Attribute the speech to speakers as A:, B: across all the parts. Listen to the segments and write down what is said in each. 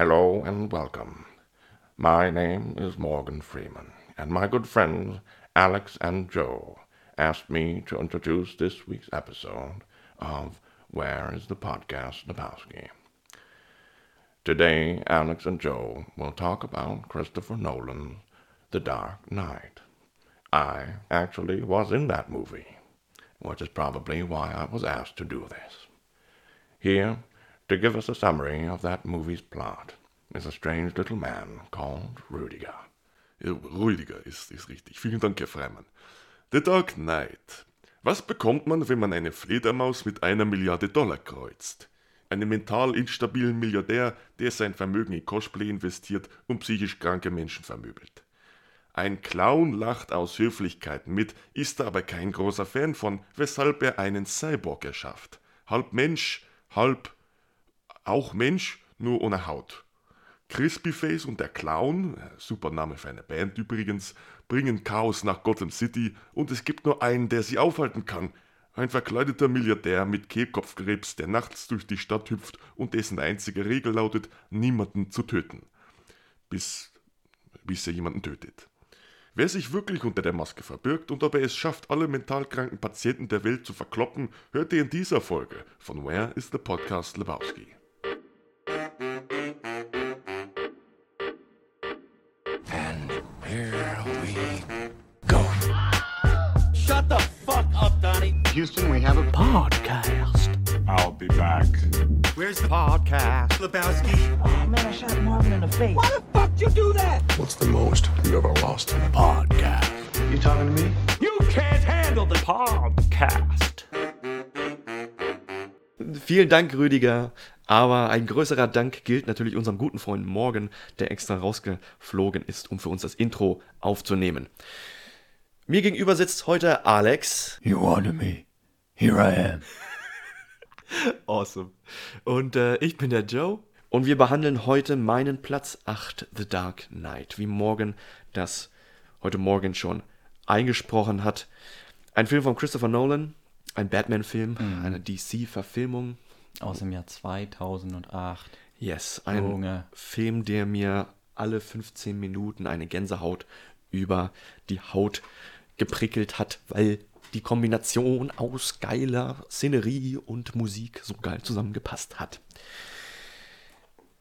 A: Hello and welcome. My name is Morgan Freeman, and my good friends Alex and Joe asked me to introduce this week's episode of Where is the Podcast Lebowski? Today, Alex and Joe will talk about Christopher Nolan's The Dark Knight. I actually was in that movie, which is probably why I was asked to do this. Here, to give us a summary of that movie's plot, is a strange little man called Rudiger.
B: Rudiger ist, ist richtig. Vielen Dank, Herr Freimann. The Dark Knight. Was bekommt man, wenn man eine Fledermaus mit einer Milliarde Dollar kreuzt? Einen mental instabilen Milliardär, der sein Vermögen in Cosplay investiert und psychisch kranke Menschen vermöbelt. Ein Clown lacht aus Höflichkeit mit, ist aber kein großer Fan von, weshalb er einen Cyborg erschafft. Halb Mensch, halb auch Mensch, nur ohne Haut. Crispyface und der Clown, äh, super Name für eine Band übrigens, bringen Chaos nach Gotham City und es gibt nur einen, der sie aufhalten kann. Ein verkleideter Milliardär mit Kehlkopfkrebs, der nachts durch die Stadt hüpft und dessen einzige Regel lautet, niemanden zu töten. Bis, bis er jemanden tötet. Wer sich wirklich unter der Maske verbirgt und ob er es schafft, alle mental kranken Patienten der Welt zu verkloppen, hört ihr in dieser Folge von Where is the Podcast Lebowski.
C: Houston, we have a
D: podcast.
E: I'll be back.
F: Where's the podcast, Lebowski?
D: Oh man, I shot Marvin in the face.
F: Why the fuck you do that?
E: What's the most you ever lost?
D: Podcast.
C: You talking to me?
F: You can't handle the
D: Podcast.
G: Vielen Dank, Rüdiger. Aber ein größerer Dank gilt natürlich unserem guten Freund Morgan, der extra rausgeflogen ist, um für uns das Intro aufzunehmen. Mir gegenüber sitzt heute Alex.
D: You wanted me. Here I am.
G: Awesome. Und äh, ich bin der Joe. Und wir behandeln heute meinen Platz 8, The Dark Knight, wie Morgan das heute Morgen schon eingesprochen hat. Ein Film von Christopher Nolan, ein Batman-Film, eine DC-Verfilmung.
H: Aus dem Jahr 2008.
G: Yes, ein
H: Junge.
G: Film, der mir alle 15 Minuten eine Gänsehaut über die Haut geprickelt hat, weil die Kombination aus geiler Szenerie und Musik so geil zusammengepasst hat.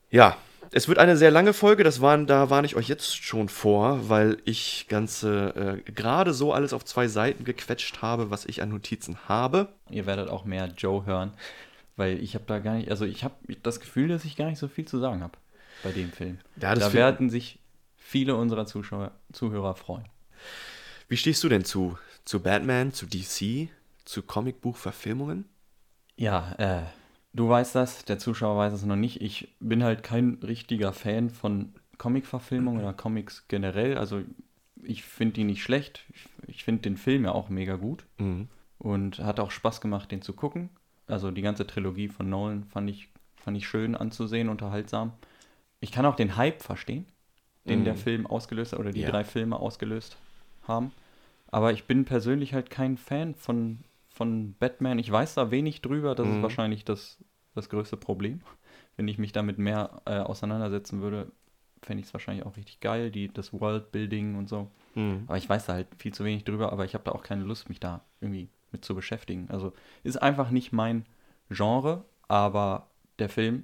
G: Ja, es wird eine sehr lange Folge, das waren, da warne ich euch jetzt schon vor, weil ich ganze äh, gerade so alles auf zwei Seiten gequetscht habe, was ich an Notizen habe.
H: Ihr werdet auch mehr Joe hören, weil ich habe da gar nicht, also ich habe das Gefühl, dass ich gar nicht so viel zu sagen habe bei dem Film.
G: Ja, das
H: da werden sich viele unserer Zuschauer, Zuhörer freuen.
G: Wie stehst du denn zu, zu Batman, zu DC, zu Comicbuchverfilmungen?
H: Ja, äh, du weißt das, der Zuschauer weiß es noch nicht. Ich bin halt kein richtiger Fan von Comic-Verfilmungen oder Comics generell. Also ich finde die nicht schlecht. Ich, ich finde den Film ja auch mega gut. Und hat auch Spaß gemacht, den zu gucken. Also die ganze Trilogie von Nolan fand ich, fand ich schön anzusehen, unterhaltsam. Ich kann auch den Hype verstehen, den der Film ausgelöst hat oder die
G: Ja.
H: drei Filme ausgelöst haben. Aber ich bin persönlich halt kein Fan von, von Batman. Ich weiß da wenig drüber. Das ist wahrscheinlich das, das größte Problem. Wenn ich mich damit mehr äh, auseinandersetzen würde, fände ich es wahrscheinlich auch richtig geil, die, das Worldbuilding und so. Aber ich weiß da halt viel zu wenig drüber, aber ich habe da auch keine Lust, mich da irgendwie mit zu beschäftigen. Also ist einfach nicht mein Genre, aber der Film,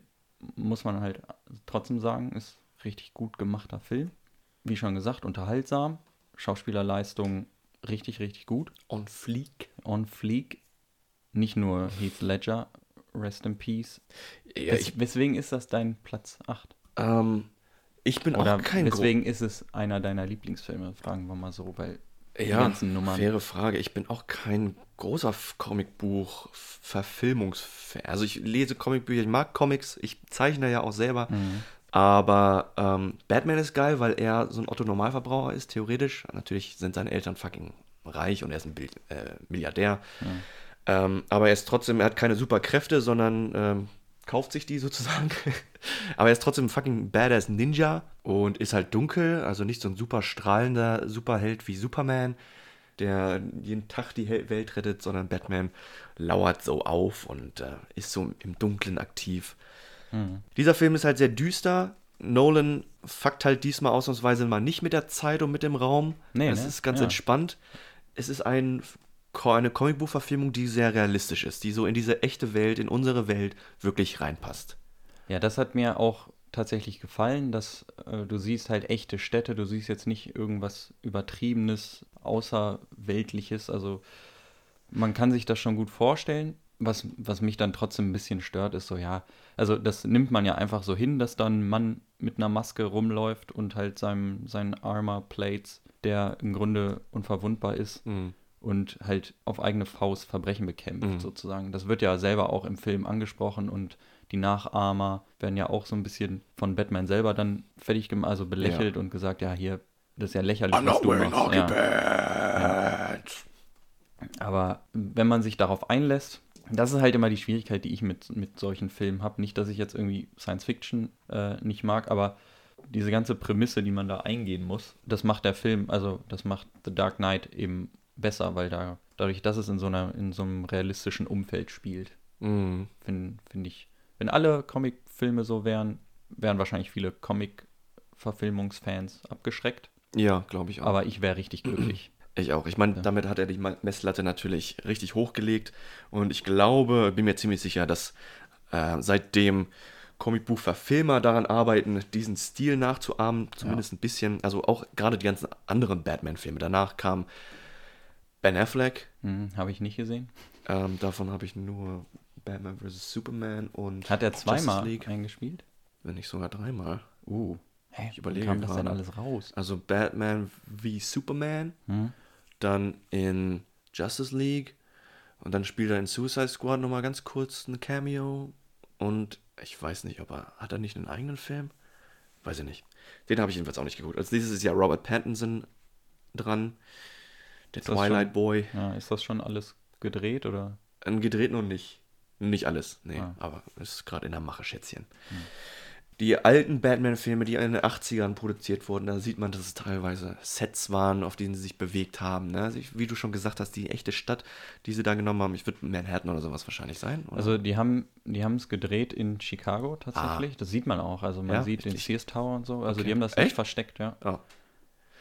H: muss man halt trotzdem sagen, ist richtig gut gemachter Film. Wie schon gesagt, unterhaltsam. Schauspielerleistung richtig, richtig gut.
G: On Fleek.
H: On fleek. Nicht nur Heath Ledger, rest in peace.
G: Ja,
H: Wes
G: ich,
H: weswegen ist das dein Platz 8?
G: ähm, ich bin
H: Oder
G: auch kein Gro-
H: weswegen ist es einer deiner Lieblingsfilme, fragen wir mal so, weil die
G: ja,
H: ganzen Nummern.
G: faire Frage. Ich bin auch kein großer Comicbuch-Verfilmungsfan. Also ich lese Comicbücher, ich mag Comics, ich zeichne ja auch selber.
H: Mhm.
G: Aber ähm, Batman ist geil, weil er so ein Otto-Normalverbraucher ist, theoretisch. Natürlich sind seine Eltern fucking reich und er ist ein Bild, äh, Milliardär. Ähm, aber er ist trotzdem, er hat keine Superkräfte, sondern ähm, kauft sich die sozusagen. aber er ist trotzdem ein fucking badass Ninja und ist halt dunkel, also nicht so ein super strahlender Superheld wie Superman, der jeden Tag die Welt rettet, sondern Batman lauert so auf und äh, ist so im Dunklen aktiv. Dieser Film ist halt sehr düster, Nolan fuckt halt diesmal ausnahmsweise mal nicht mit der Zeit und mit dem Raum.
H: Nee,
G: es
H: ne?
G: ist ganz
H: Ja.
G: entspannt. Es ist ein, eine Comicbuchverfilmung, die sehr realistisch ist, die so in diese echte Welt, in unsere Welt wirklich reinpasst.
H: Ja, das hat mir auch tatsächlich gefallen, dass äh, du siehst halt echte Städte, du siehst jetzt nicht irgendwas Übertriebenes, Außerweltliches. Also man kann sich das schon gut vorstellen. Was, was mich dann trotzdem ein bisschen stört, ist so, ja, also das nimmt man ja einfach so hin, dass dann ein Mann mit einer Maske rumläuft und halt seinem, seinen Armor Plates, der im Grunde unverwundbar ist und halt auf eigene Faust Verbrechen bekämpft, sozusagen. Das wird ja selber auch im Film angesprochen und die Nachahmer werden ja auch so ein bisschen von Batman selber dann fertig gemacht, also belächelt und gesagt, ja, hier, das ist ja lächerlich,
A: I'm
H: was
A: not
H: du
A: wearing
H: machst. Ja.
A: pads.
H: Aber wenn man sich darauf einlässt, das ist halt immer die Schwierigkeit, die ich mit, mit solchen Filmen habe. Nicht, dass ich jetzt irgendwie Science Fiction äh, nicht mag, aber diese ganze Prämisse, die man da eingehen muss, das macht der Film, also das macht The Dark Knight eben besser, weil da dadurch, dass es in so einer in so einem realistischen Umfeld spielt,
G: Mhm.
H: finde find ich, wenn alle Comicfilme so wären, wären wahrscheinlich viele Comic-Verfilmungsfans abgeschreckt.
G: Ja, glaube ich auch.
H: Aber ich wäre richtig glücklich.
G: Ich auch. Ich meine, damit hat er die Messlatte natürlich richtig hochgelegt. Und ich glaube, bin mir ziemlich sicher, dass äh, seitdem Comicbuchverfilmer daran arbeiten, diesen Stil nachzuahmen, zumindest ein bisschen. Also auch gerade die ganzen anderen Batman-Filme. Danach kam Ben Affleck.
H: Hm, Habe ich nicht gesehen.
G: Ähm, davon habe ich nur Batman vs. Superman und
H: Hat er zweimal
G: League.
H: eingespielt?
G: Wenn nicht sogar dreimal.
H: Uh. Hä,
G: Ich überlege
H: Wie kam das denn
G: gerade.
H: alles raus?
G: Also Batman wie Superman,
H: Hm?
G: Dann in Justice League und dann spielt er in Suicide Squad nochmal ganz kurz ein Cameo und ich weiß nicht, ob er, hat er nicht einen eigenen Film? Weiß ich nicht. Den habe ich jedenfalls auch nicht geguckt. Als nächstes ist ja Robert Pattinson dran, der
H: das
G: Twilight
H: schon-
G: Boy.
H: Ja, ist das schon alles gedreht oder?
G: Ähm, gedreht noch nicht. Nicht alles, nee,
H: Ah.
G: aber ist gerade in der Mache, Schätzchen. Die alten Batman-Filme, die in den 80ern produziert wurden, da sieht man, dass es teilweise Sets waren, auf denen sie sich bewegt haben. Ne? Also ich- wie du schon gesagt hast, die echte Stadt, die sie da genommen haben, ich würde Manhattan oder sowas wahrscheinlich sein. Oder?
H: Also die haben die haben es gedreht in Chicago tatsächlich. Das sieht man auch. Also man
G: Ah. Ja,
H: sieht den
G: richtig.
H: Sears Tower und so. Also
G: Okay.
H: die haben das
G: Echt?
H: nicht versteckt, ja.
G: oh.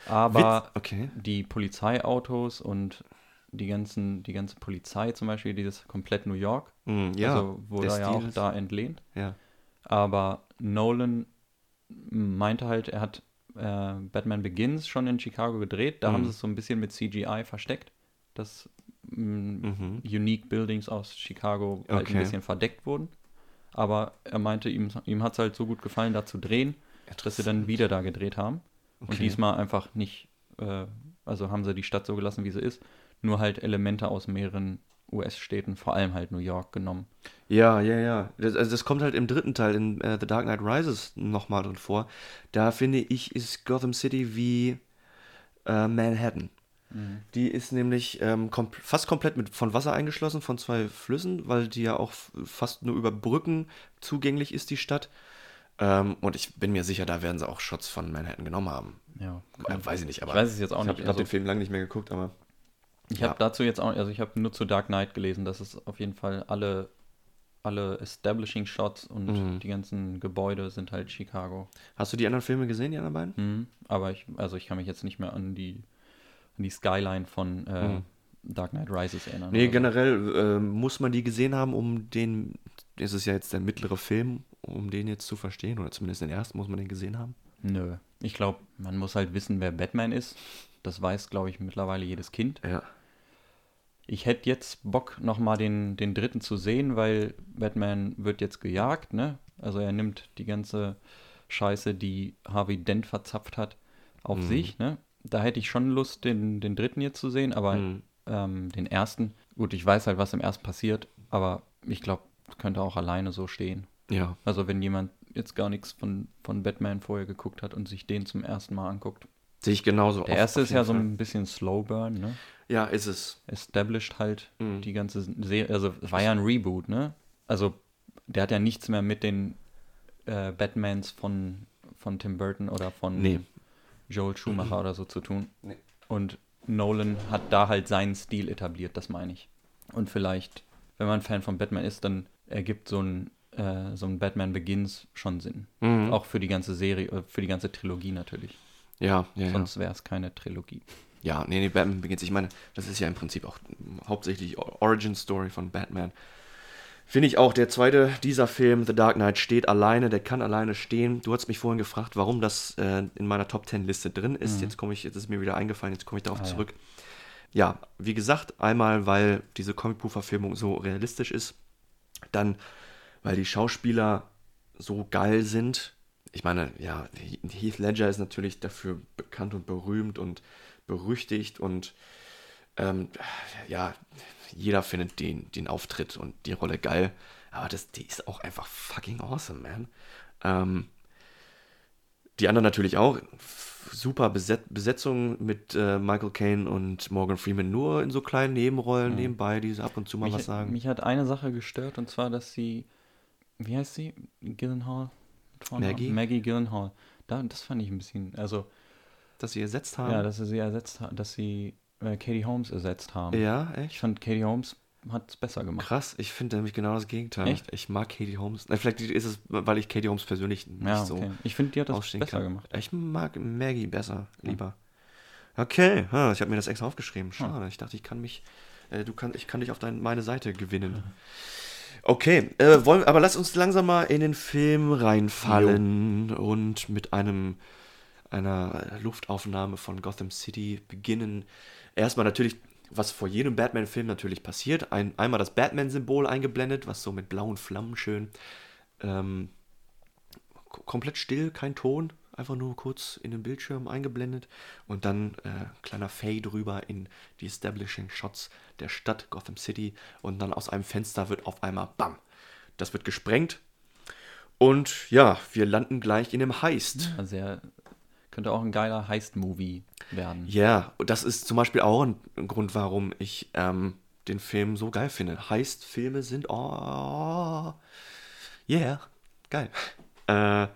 H: Aber
G: okay.
H: die Polizeiautos und die ganzen, die ganze Polizei zum Beispiel, dieses komplett New York,
G: Hm, ja,
H: also wurde ja auch
G: ist-
H: da entlehnt.
G: Ja.
H: Aber Nolan meinte halt, er hat äh, Batman Begins schon in Chicago gedreht. Da haben
G: Mhm.
H: sie es so ein bisschen mit CGI versteckt, dass mh,
G: Mhm.
H: Unique Buildings aus Chicago halt
G: Okay.
H: ein bisschen verdeckt wurden. Aber er meinte, ihm, ihm hat es halt so gut gefallen, da zu drehen, dass sie dann wieder da gedreht haben. Und
G: Okay.
H: diesmal einfach nicht, äh, also haben sie die Stadt so gelassen, wie sie ist, nur halt Elemente aus mehreren US-Städten, vor allem halt New York, genommen.
G: Ja, ja, ja. Das, also das kommt halt im dritten Teil, in äh, The Dark Knight Rises, nochmal drin vor. Da finde ich, ist Gotham City wie äh, Manhattan. Die ist nämlich ähm, kom fast komplett mit, von Wasser eingeschlossen, von zwei Flüssen, weil die ja auch fast nur über Brücken zugänglich ist, die Stadt. Ähm, und ich bin mir sicher, da werden sie auch Shots von Manhattan genommen haben.
H: Ja,
G: Äh, weiß ich nicht, aber
H: Ich weiß es jetzt auch
G: ich
H: nicht.
G: habe hab
H: Also-
G: den Film lange nicht mehr geguckt, aber
H: Ich
G: Ja.
H: habe dazu jetzt auch, also ich habe nur zu Dark Knight gelesen, dass es auf jeden Fall alle, alle Establishing Shots und
G: Mhm.
H: die ganzen Gebäude sind halt Chicago.
G: hast du die anderen Filme gesehen, die anderen beiden?
H: Mhm. Aber ich, also ich kann mich jetzt nicht mehr an die, an die Skyline von äh,
G: Mhm.
H: Dark Knight Rises erinnern.
G: Nee, generell ähm, muss man die gesehen haben, um den, das ist ja jetzt der mittlere Film, um den jetzt zu verstehen, oder zumindest den ersten muss man den gesehen haben.
H: Nö. Ich glaube, man muss halt wissen, wer Batman ist. Das weiß, glaube ich, mittlerweile jedes Kind.
G: Ja.
H: Ich hätte jetzt Bock, nochmal den, den dritten zu sehen, weil Batman wird jetzt gejagt, ne? Also er nimmt die ganze Scheiße, die Harvey Dent verzapft hat, auf
G: Mhm.
H: sich, ne? Da hätte ich schon Lust, den, den dritten jetzt zu sehen, aber
G: Mhm.
H: ähm, den ersten, gut, ich weiß halt, was im ersten passiert, aber ich glaube, könnte auch alleine so stehen.
G: Ja.
H: Also wenn jemand jetzt gar nichts von, von Batman vorher geguckt hat und sich den zum ersten Mal anguckt.
G: Sehe ich genauso.
H: Der erste ist ja so ein bisschen Slow Burn, ne?
G: Ja, ist es.
H: established halt
G: Mhm.
H: die ganze Serie. Also es war ja ein Reboot, ne? Also der hat ja nichts mehr mit den äh, Batmans von, von Tim Burton oder von
G: Nee.
H: Joel Schumacher oder so zu tun.
G: Nee.
H: Und Nolan hat da halt seinen Stil etabliert, das meine ich. Und vielleicht, wenn man Fan von Batman ist, dann ergibt so ein äh, so ein Batman Begins schon Sinn.
G: Mhm.
H: Auch für die ganze Serie, äh, für die ganze Trilogie natürlich.
G: Ja, ja.
H: Sonst wäre es keine Trilogie.
G: Ja, nee, nee, Batman Begins. Ich meine, das ist ja im Prinzip auch hauptsächlich Origin Story von Batman. Finde ich auch, der zweite, dieser Film, The Dark Knight, steht alleine, der kann alleine stehen. Du hast mich vorhin gefragt, warum das äh, in meiner Top 10 Liste drin ist. Jetzt komme ich, jetzt ist mir wieder eingefallen, jetzt komme ich darauf
H: Ah, ja.
G: zurück. Ja. wie gesagt, einmal, weil diese Comicbuch-Verfilmung so realistisch ist, dann, weil die Schauspieler so geil sind. Ich meine, ja, Heath Ledger ist natürlich dafür bekannt und berühmt und berüchtigt und ähm, ja, jeder findet den, den Auftritt und die Rolle geil. Aber das, die ist auch einfach fucking awesome, man. Ähm, die anderen natürlich auch. Super Beset Besetzung mit äh, Michael Caine und Morgan Freeman nur in so kleinen Nebenrollen nebenbei, die ab und zu mal
H: Mich,
G: was sagen.
H: mich hat eine Sache gestört und zwar, dass sie, wie heißt sie? Vornamen?
G: Maggie?
H: Maggie Gyllenhaal. Da, das fand ich ein bisschen, also,
G: dass sie ersetzt haben.
H: ja, dass sie sie ersetzt haben, dass sie äh, Katie Holmes ersetzt haben.
G: ja,
H: Ich
G: echt?
H: fand, Katie Holmes hat es besser gemacht.
G: Krass, ich finde nämlich genau das Gegenteil.
H: Echt?
G: Ich mag Katie Holmes. Na, vielleicht ist es, weil ich Katie Holmes persönlich nicht
H: Ja,
G: so
H: okay. Ich finde, die hat das besser
G: kann.
H: gemacht.
G: Ich mag Maggie besser, lieber. Okay, ha, ich habe mir das extra aufgeschrieben. Schade, ich dachte, ich kann mich, äh, du kann, ich kann dich auf dein, meine Seite gewinnen. Okay, äh, wollen, aber lass uns langsam mal in den Film reinfallen und mit einem einer Luftaufnahme von Gotham City beginnen. Erstmal natürlich, was vor jedem Batman-Film natürlich passiert. Ein, einmal das Batman-Symbol eingeblendet, was so mit blauen Flammen schön ähm, komplett still, kein Ton, einfach nur kurz in den Bildschirm eingeblendet und dann äh, kleiner Fade drüber in die Establishing Shots der Stadt Gotham City und dann aus einem Fenster wird auf einmal BAM! Das wird gesprengt und ja, wir landen gleich in dem Heist.
H: Also Sehr, könnte auch ein geiler Heist-Movie werden.
G: Ja, und das ist zum Beispiel auch ein, ein Grund, warum ich ähm, den Film so geil finde. Heist-Filme sind, oh, yeah, geil. Äh,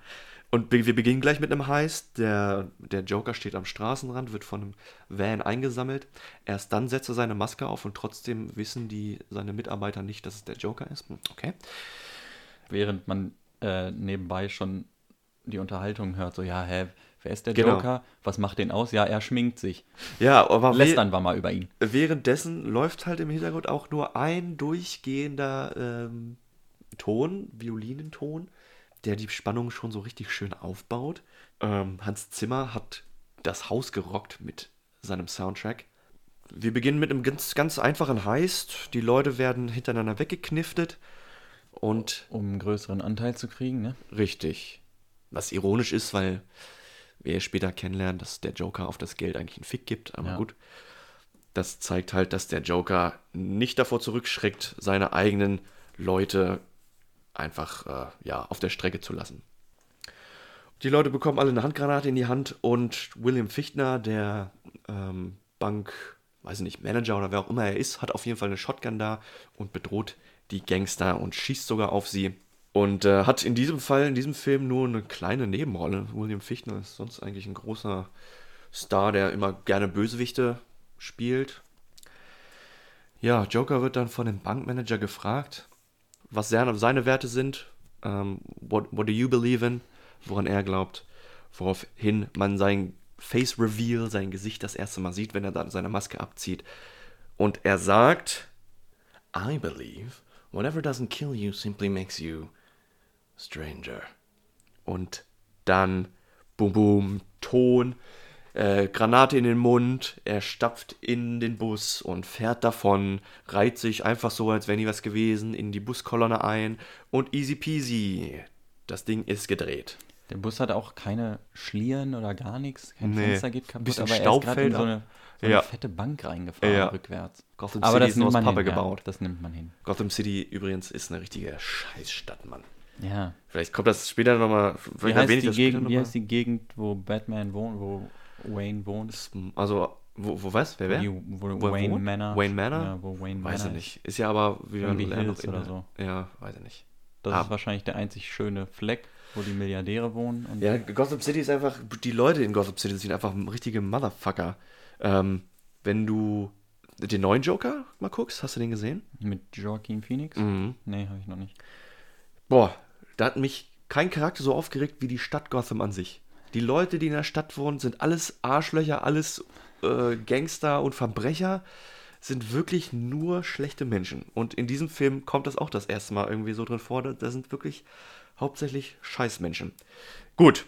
G: und wir wir beginnen gleich mit einem Heist. Der, der Joker steht am Straßenrand, wird von einem Van eingesammelt. Erst dann setzt er seine Maske auf und trotzdem wissen die seine Mitarbeiter nicht, dass es der Joker ist. Hm, Okay.
H: Während man äh, nebenbei schon die Unterhaltung hört, so, ja, hä, wer ist der
G: Genau.
H: Joker? Was macht den aus? Ja, er schminkt sich.
G: Ja, aber
H: Lästern wir mal über ihn.
G: währenddessen läuft halt im Hintergrund auch nur ein durchgehender ähm, Ton, Violinenton, der die Spannung schon so richtig schön aufbaut. Ähm, Hans Zimmer hat das Haus gerockt mit seinem Soundtrack. Wir beginnen mit einem ganz, ganz einfachen Heist. Die Leute werden hintereinander weggekniftet. Und
H: Um einen größeren Anteil zu kriegen, ne?
G: Richtig. Was ironisch ist, weil wir später kennenlernen, dass der Joker auf das Geld eigentlich einen Fick gibt. Aber
H: Ja.
G: gut. Das zeigt halt, dass der Joker nicht davor zurückschreckt, seine eigenen Leute einfach äh, ja, auf der Strecke zu lassen. Die Leute bekommen alle eine Handgranate in die Hand und William Fichtner, der ähm, Bank, weiß ich nicht, Manager oder wer auch immer er ist, hat auf jeden Fall eine Shotgun da und bedroht die Gangster und schießt sogar auf sie. Und äh, hat in diesem Fall, in diesem Film nur eine kleine Nebenrolle. William Fichtner ist sonst eigentlich ein großer Star, der immer gerne Bösewichte spielt. Ja, Joker wird dann von dem Bankmanager gefragt, was seine, Werte sind. Ähm, what, what do you believe in? Woran er glaubt. Woraufhin man sein Face Reveal, sein Gesicht das erste Mal sieht, wenn er dann seine Maske abzieht. Und er sagt, I believe whatever doesn't kill you simply makes you stranger. Und dann, boom, boom, Ton, äh, Granate in den Mund, er stapft in den Bus und fährt davon, reiht sich einfach so, als wäre nie was gewesen, in die Buskolonne ein und easy peasy. Das Ding ist gedreht.
H: Der Bus hat auch keine Schlieren oder gar nichts. Kein
G: Nee.
H: Fenster geht kaputt,
G: Bisschen
H: aber er ist
G: Staub
H: gerade in so eine, so eine
G: Ja.
H: fette Bank reingefahren,
G: Ja.
H: rückwärts.
G: Gotham
H: aber
G: City
H: das
G: ist nur aus Pappe
H: hin,
G: gebaut.
H: Ja, das nimmt man hin.
G: Gotham City übrigens ist eine richtige Scheißstadt, Mann.
H: Ja.
G: Vielleicht kommt das später nochmal.
H: Wie heißt, die Gegend, wie heißt die Gegend, wo Batman wohnt, wo Wayne wohnt?
G: Also, wo, wo was? Wer, wer?
H: Die, wo,
G: Wo
H: Wayne
G: wohnt?
H: Manor.
G: Wayne Manor?
H: Ja, wo Wayne
G: Weiß
H: Manor
G: ich nicht. Ist ja aber wieder
H: Irgendwie
G: eher noch
H: Hills
G: in
H: oder
G: der-
H: so.
G: Ja, weiß ich nicht.
H: Das
G: Ah.
H: ist wahrscheinlich der einzig schöne Fleck, wo die Milliardäre wohnen.
G: Ja, Gotham City ist einfach, die Leute in Gotham City sind einfach richtige Motherfucker. Ähm, wenn du den neuen Joker mal guckst, hast du den gesehen?
H: Mit Joaquin Phoenix?
G: Mhm.
H: Nee, habe ich noch nicht.
G: boah, da hat mich kein Charakter so aufgeregt wie die Stadt Gotham an sich. Die Leute, die in der Stadt wohnen, sind alles Arschlöcher, alles äh, Gangster und Verbrecher, sind wirklich nur schlechte Menschen. Und in diesem Film kommt das auch das erste Mal irgendwie so drin vor. Da, da sind wirklich hauptsächlich Scheißmenschen. Gut.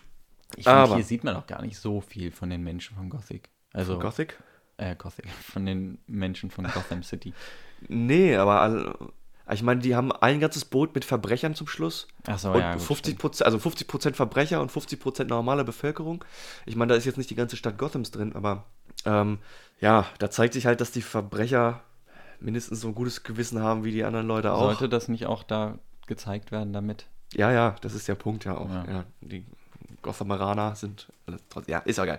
H: Ich finde, hier sieht man auch gar nicht so viel von den Menschen von Gothic. Also,
G: Gothic?
H: Äh, Gothic. Von den Menschen von Gotham City.
G: Nee, aber ich meine, die haben ein ganzes Boot mit Verbrechern zum Schluss.
H: Ach so,
G: und
H: ja, gut,
G: 50 Prozent, also 50 Prozent Verbrecher und 50 Prozent normale Bevölkerung. Ich meine, da ist jetzt nicht die ganze Stadt Gothams drin, aber ähm, ja, da zeigt sich halt, dass die Verbrecher mindestens so ein gutes Gewissen haben wie die anderen Leute auch.
H: Sollte das nicht auch da gezeigt werden damit?
G: Ja, ja, das ist der Punkt ja auch.
H: Ja.
G: Ja. die Gothameraner sind, ja, ist ja geil.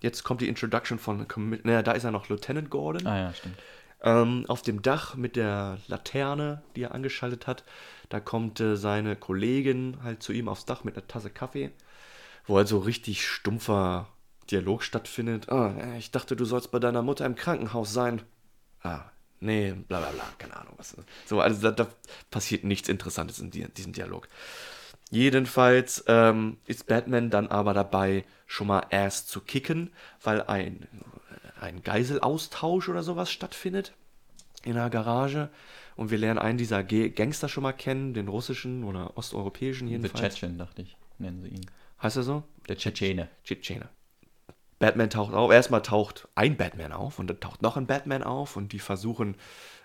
G: Jetzt kommt die Introduction von, naja, da ist er noch Lieutenant Gordon.
H: Ah ja, stimmt.
G: Ähm, auf dem Dach mit der Laterne, die er angeschaltet hat, da kommt äh, seine Kollegin halt zu ihm aufs Dach mit einer Tasse Kaffee, wo halt so richtig stumpfer Dialog stattfindet. Ah, äh, ich dachte, du sollst bei deiner Mutter im Krankenhaus sein. Ah, nee, bla bla bla, keine Ahnung was. So, also da, da passiert nichts Interessantes in die, diesem Dialog. Jedenfalls ähm, ist Batman dann aber dabei, schon mal erst zu kicken, weil ein, ein Geiselaustausch oder sowas stattfindet in einer Garage. Und wir lernen einen dieser Ge Gangster schon mal kennen, den russischen oder osteuropäischen jedenfalls.
H: Chechen, dachte ich, nennen sie ihn.
G: Heißt er so?
H: Der Tschetschene.
G: Tschetschene. Batman taucht auf. Erstmal taucht ein Batman auf und dann taucht noch ein Batman auf und die versuchen,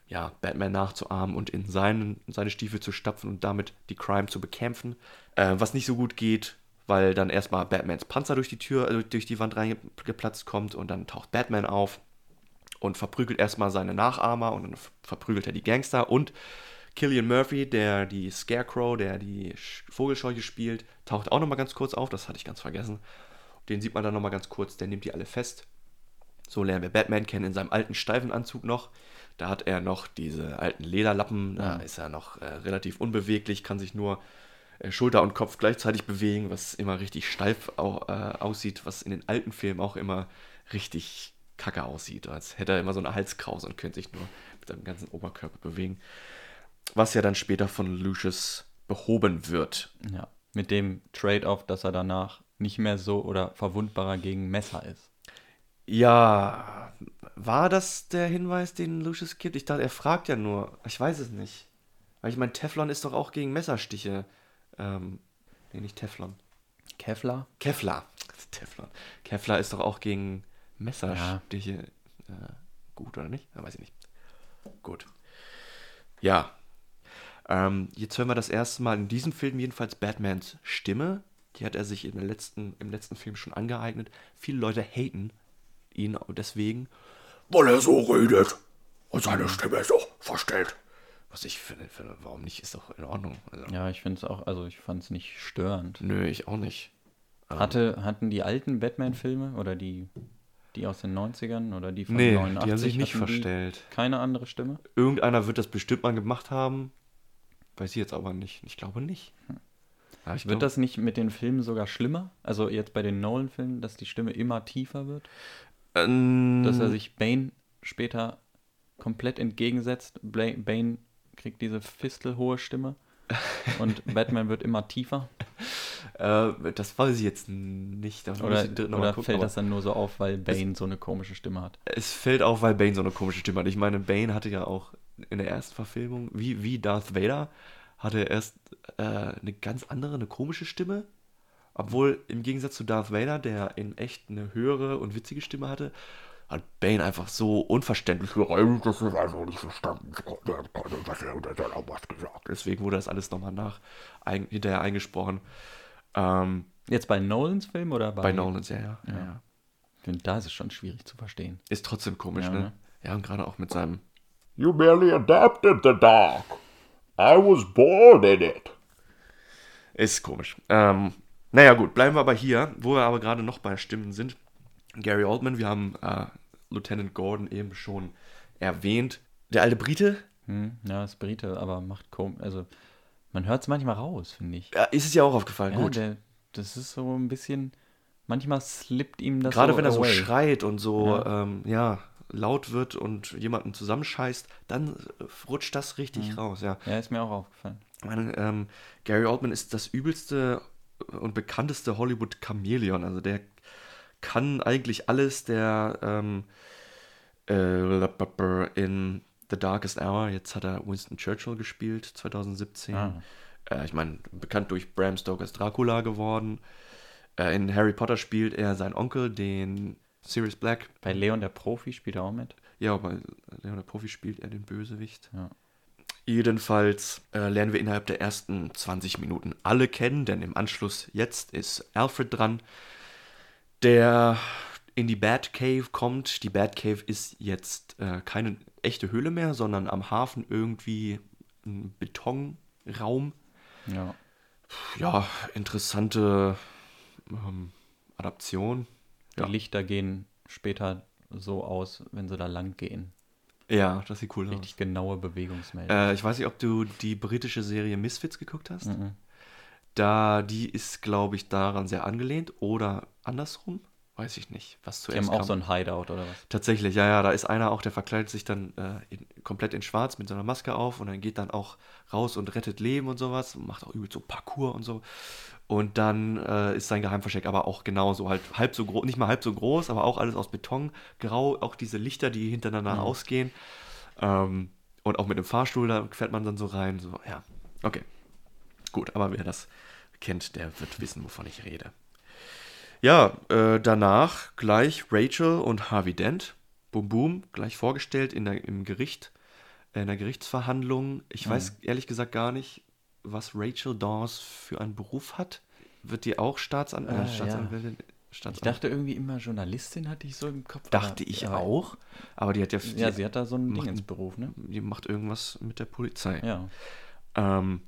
G: ja, Batman nachzuahmen und in seinen, seine Stiefel zu stapfen und damit die Crime zu bekämpfen. Äh, was nicht so gut geht, weil dann erstmal Batmans Panzer durch die Tür, äh, durch die Wand reingeplatzt kommt und dann taucht Batman auf und verprügelt erstmal seine Nachahmer und dann verprügelt er die Gangster und Killian Murphy, der die Scarecrow, der die Sch- Vogelscheuche spielt, taucht auch nochmal ganz kurz auf, das hatte ich ganz vergessen. Den sieht man dann nochmal ganz kurz, der nimmt die alle fest. So lernen wir Batman kennen in seinem alten steifen Anzug noch. Da hat er noch diese alten Lederlappen, da ist er noch äh, relativ unbeweglich, kann sich nur Schulter und Kopf gleichzeitig bewegen, was immer richtig steif au, äh, aussieht, was in den alten Filmen auch immer richtig kacke aussieht, als hätte er immer so eine Halskrause und könnte sich nur mit seinem ganzen Oberkörper bewegen. Was ja dann später von Lucius behoben wird.
H: Ja. Mit dem Trade-off, dass er danach nicht mehr so oder verwundbarer gegen Messer ist.
G: Ja, war das der Hinweis, den Lucius gibt? Ich dachte, er fragt ja nur. Ich weiß es nicht. Weil ich meine, Teflon ist doch auch gegen Messerstiche. Ähm, nee, nicht Teflon.
H: Kevlar?
G: Kevlar. Teflon. Kevlar ist doch auch gegen Messerstiche äh, gut, oder nicht? Ja, weiß ich nicht. Gut. Ja. Ähm, jetzt hören wir das erste Mal in diesem Film jedenfalls Batmans Stimme. Die hat er sich in der letzten, im letzten Film schon angeeignet. Viele Leute haten ihn deswegen.
E: Weil er so redet. Und seine Stimme so verstellt.
G: Was ich finde, finde warum nicht, ist doch in Ordnung. Also,
H: Ja, ich finde es auch, also ich fand es nicht störend.
G: Nö, ich auch nicht.
H: Hatte, hatten die alten Batman-Filme oder die, die aus den 90ern oder die von
G: Nee,
H: 89?
G: die haben sich nicht
H: hatten die
G: verstellt.
H: Keine andere Stimme?
G: Irgendeiner wird das bestimmt mal gemacht haben. Weiß ich jetzt aber nicht. Ich glaube nicht. Ja, ich
H: Wird
G: glaub-
H: das nicht mit den Filmen sogar schlimmer? Also jetzt bei den Nolan-Filmen, dass die Stimme immer tiefer wird?
G: Ähm,
H: Dass er sich Bane später komplett entgegensetzt. Bla- Bane kriegt diese fistelhohe Stimme und Batman wird immer tiefer?
G: äh, das weiß ich jetzt nicht. Da muss
H: Oder, oder
G: gucken,
H: fällt das dann nur so auf, weil Bane so eine komische Stimme hat?
G: Es fällt auf, weil Bane so eine komische Stimme hat. Ich meine, Bane hatte ja auch in der ersten Verfilmung, wie, wie Darth Vader, hatte er erst äh, eine ganz andere, eine komische Stimme. Obwohl im Gegensatz zu Darth Vader, der in echt eine höhere und witzige Stimme hatte, hat Bane einfach so unverständlich geräumt.
E: Das ist einfach nicht verstanden. Was er hat auch was gesagt.
G: Deswegen wurde das alles nochmal nach ein, hinterher eingesprochen. Ähm,
H: Jetzt bei Nolans Film oder bei,
G: bei Nolans, ja, ja. ja. ja.
H: Ich finde, da ist es schon schwierig zu verstehen.
G: Ist trotzdem komisch,
H: Ja,
G: ne?
H: ne?
G: Ja, und gerade auch mit seinem
E: You merely adapted the dark. I was born in it.
G: Ist komisch. Ähm, naja, gut, bleiben wir aber hier, wo wir aber gerade noch bei Stimmen sind. Gary Oldman, wir haben äh, Lieutenant Gordon eben schon erwähnt. Der alte Brite,
H: Hm, ja, ist Brite, aber macht komisch. Also, man hört es manchmal raus, finde ich.
G: ja, ist es ja auch aufgefallen,
H: Ja,
G: gut.
H: Der, das ist so ein bisschen. Manchmal slippt ihm das
G: Gerade
H: so
G: wenn er so
H: away.
G: schreit und so,
H: Ja.
G: ähm, ja, laut wird und jemanden zusammenscheißt, dann äh, rutscht das richtig raus, ja.
H: Ja, ist mir auch aufgefallen.
G: Ich meine, ähm, Gary Oldman ist das übelste und bekannteste Hollywood-Chamäleon. Also der kann eigentlich alles, der ähm, äh, in The Darkest Hour, jetzt hat er Winston Churchill gespielt, 2017.
H: Ah.
G: Äh, ich meine, bekannt durch Bram Stokers Dracula geworden. Äh, in Harry Potter spielt er seinen Onkel, den Sirius Black.
H: Bei Leon der Profi spielt er auch mit.
G: Ja, bei Leon der Profi spielt er den Bösewicht.
H: Ja.
G: Jedenfalls äh, lernen wir innerhalb der ersten 20 Minuten alle kennen, denn im Anschluss jetzt ist Alfred dran, der in die Batcave kommt. Die Batcave ist jetzt äh, keine echte Höhle mehr, sondern am Hafen irgendwie ein Betonraum.
H: Ja.
G: Ja, interessante ähm, Adaption.
H: Die
G: Ja.
H: Lichter gehen später so aus, wenn sie da lang gehen.
G: Ja, das sieht cool aus.
H: Richtig genaue Bewegungsmeldung.
G: Äh, ich weiß nicht, ob du die britische Serie Misfits geguckt hast.
H: Mhm.
G: Da, die ist, glaube ich, daran sehr angelehnt oder andersrum. Weiß ich nicht, was
H: Die
G: zuerst
H: haben auch
G: kam.
H: so ein Hideout oder was?
G: Tatsächlich, ja, ja, da ist einer auch, der verkleidet sich dann äh, in, komplett in schwarz mit so einer Maske auf und dann geht dann auch raus und rettet Leben und sowas, macht auch übel so Parkour und so. Und dann äh, ist sein Geheimversteck aber auch genauso, halt halb so groß, nicht mal halb so groß, aber auch alles aus Beton, grau, auch diese Lichter, die hintereinander ausgehen. Ähm, und auch mit dem Fahrstuhl, da fährt man dann so rein, so, ja, okay. Gut, aber wer das kennt, der wird wissen, wovon ich rede. Ja, äh, danach gleich Rachel und Harvey Dent. Boom, boom, gleich vorgestellt in der, im Gericht, äh, in der Gerichtsverhandlung. Ich weiß ehrlich gesagt gar nicht, was Rachel Dawes für einen Beruf hat. Wird die auch Staatsan
H: Ah,
G: äh,
H: ja.
G: Staatsanwältin?
H: Ich
G: Staatsanwältin?
H: dachte irgendwie immer Journalistin hatte ich so im Kopf.
G: dachte
H: aber-
G: ich
H: aber-
G: auch. Aber die hat ja, die,
H: Ja, sie hat da so ein Ding ins Beruf, ne?
G: die macht irgendwas mit der Polizei.
H: Ja.
G: Ähm,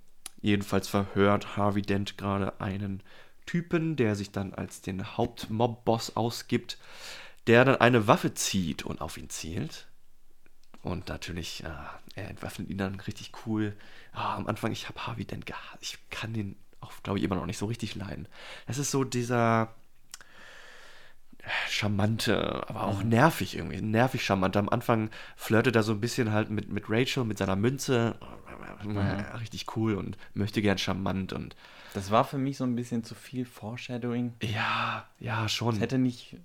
G: jedenfalls verhört Harvey Dent gerade einen Typen, der sich dann als den Hauptmob-Boss ausgibt, der dann eine Waffe zieht und auf ihn zielt. Und natürlich, äh, er entwaffnet ihn dann richtig cool. Ah, am Anfang, ich habe Harvey Dent gehasst. Ich kann den auch, glaube ich, immer noch nicht so richtig leiden. Das ist so dieser äh, charmante, aber auch nervig irgendwie. Nervig charmant. Am Anfang flirtet er so ein bisschen halt mit, mit Rachel, mit seiner Münze. Äh, Richtig cool und möchte gern charmant und
H: Das war für mich so ein bisschen zu viel Foreshadowing.
G: ja, ja, schon.
H: Es hätte nicht.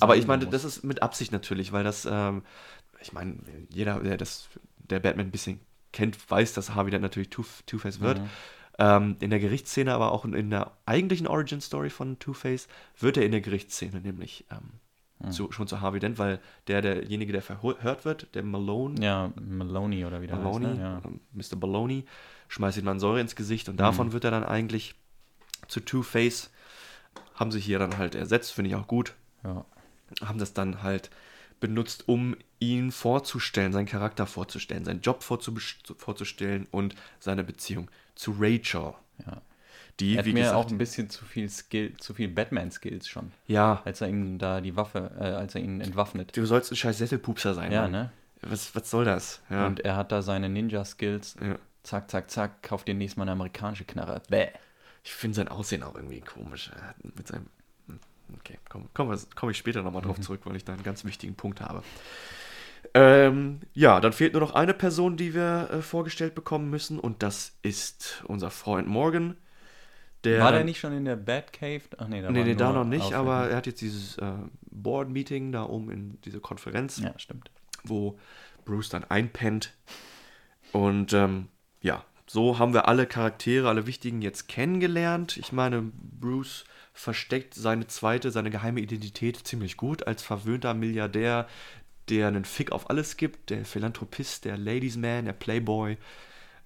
G: Aber ich meine, das ist mit Absicht natürlich, weil das, ähm, ich meine, jeder, der das, der Batman ein bisschen kennt, weiß, dass Harvey dann natürlich Two- Two-Face wird. Ähm, in der Gerichtsszene, aber auch in, in der eigentlichen Origin-Story von Two-Face wird er in der Gerichtsszene nämlich ähm, zu, schon zu Harvey Dent, weil der, derjenige, der verhört wird, der Malone,
H: Ja, Maloney oder wie der
G: Maloney,
H: heißt, ne? ja.
G: ähm, Mr. Baloney, schmeißt ihm dann Säure ins Gesicht und davon wird er dann eigentlich zu Two-Face. Haben sie hier dann halt ersetzt, finde ich auch gut
H: ja.
G: haben das dann halt benutzt, um ihn vorzustellen, seinen Charakter vorzustellen, seinen Job vorzustellen und seine Beziehung zu Rachel.
H: Ja.
G: Die,
H: Er hat
G: wie
H: mir
G: gesagt,
H: auch ein bisschen zu viel Skill, zu viel Batman-Skills schon.
G: ja,
H: Als er ihm da die Waffe, äh, als er ihn entwaffnet.
G: du sollst ein scheiß Sesselpupser sein.
H: Ja,
G: Mann.
H: ne?
G: Was, was soll das? Ja.
H: Und er hat da seine Ninja-Skills.
G: Ja.
H: Zack, zack, zack, kauft dir nächstes Mal eine amerikanische Knarre. Bäh.
G: ich finde sein Aussehen auch irgendwie komisch. Mit seinem, hm, okay, komme komm, wir- komm ich später nochmal drauf zurück, weil ich da einen ganz wichtigen Punkt habe. Ähm, ja, dann fehlt nur noch eine Person, die wir äh, vorgestellt bekommen müssen, und das ist unser Freund Morgan. Der
H: War der nicht schon in der Batcave? Ach nee, da
G: Nee,
H: war
G: nee, da noch nicht, aber er hat jetzt dieses äh, Board-Meeting da oben in diese Konferenz,
H: Ja, stimmt.
G: wo Bruce dann einpennt. Und ähm, ja, so haben wir alle Charaktere, alle wichtigen jetzt kennengelernt. Ich meine, Bruce versteckt seine zweite, seine geheime Identität ziemlich gut als verwöhnter Milliardär, der einen Fick auf alles gibt, der Philanthropist, der Ladies Man, der Playboy,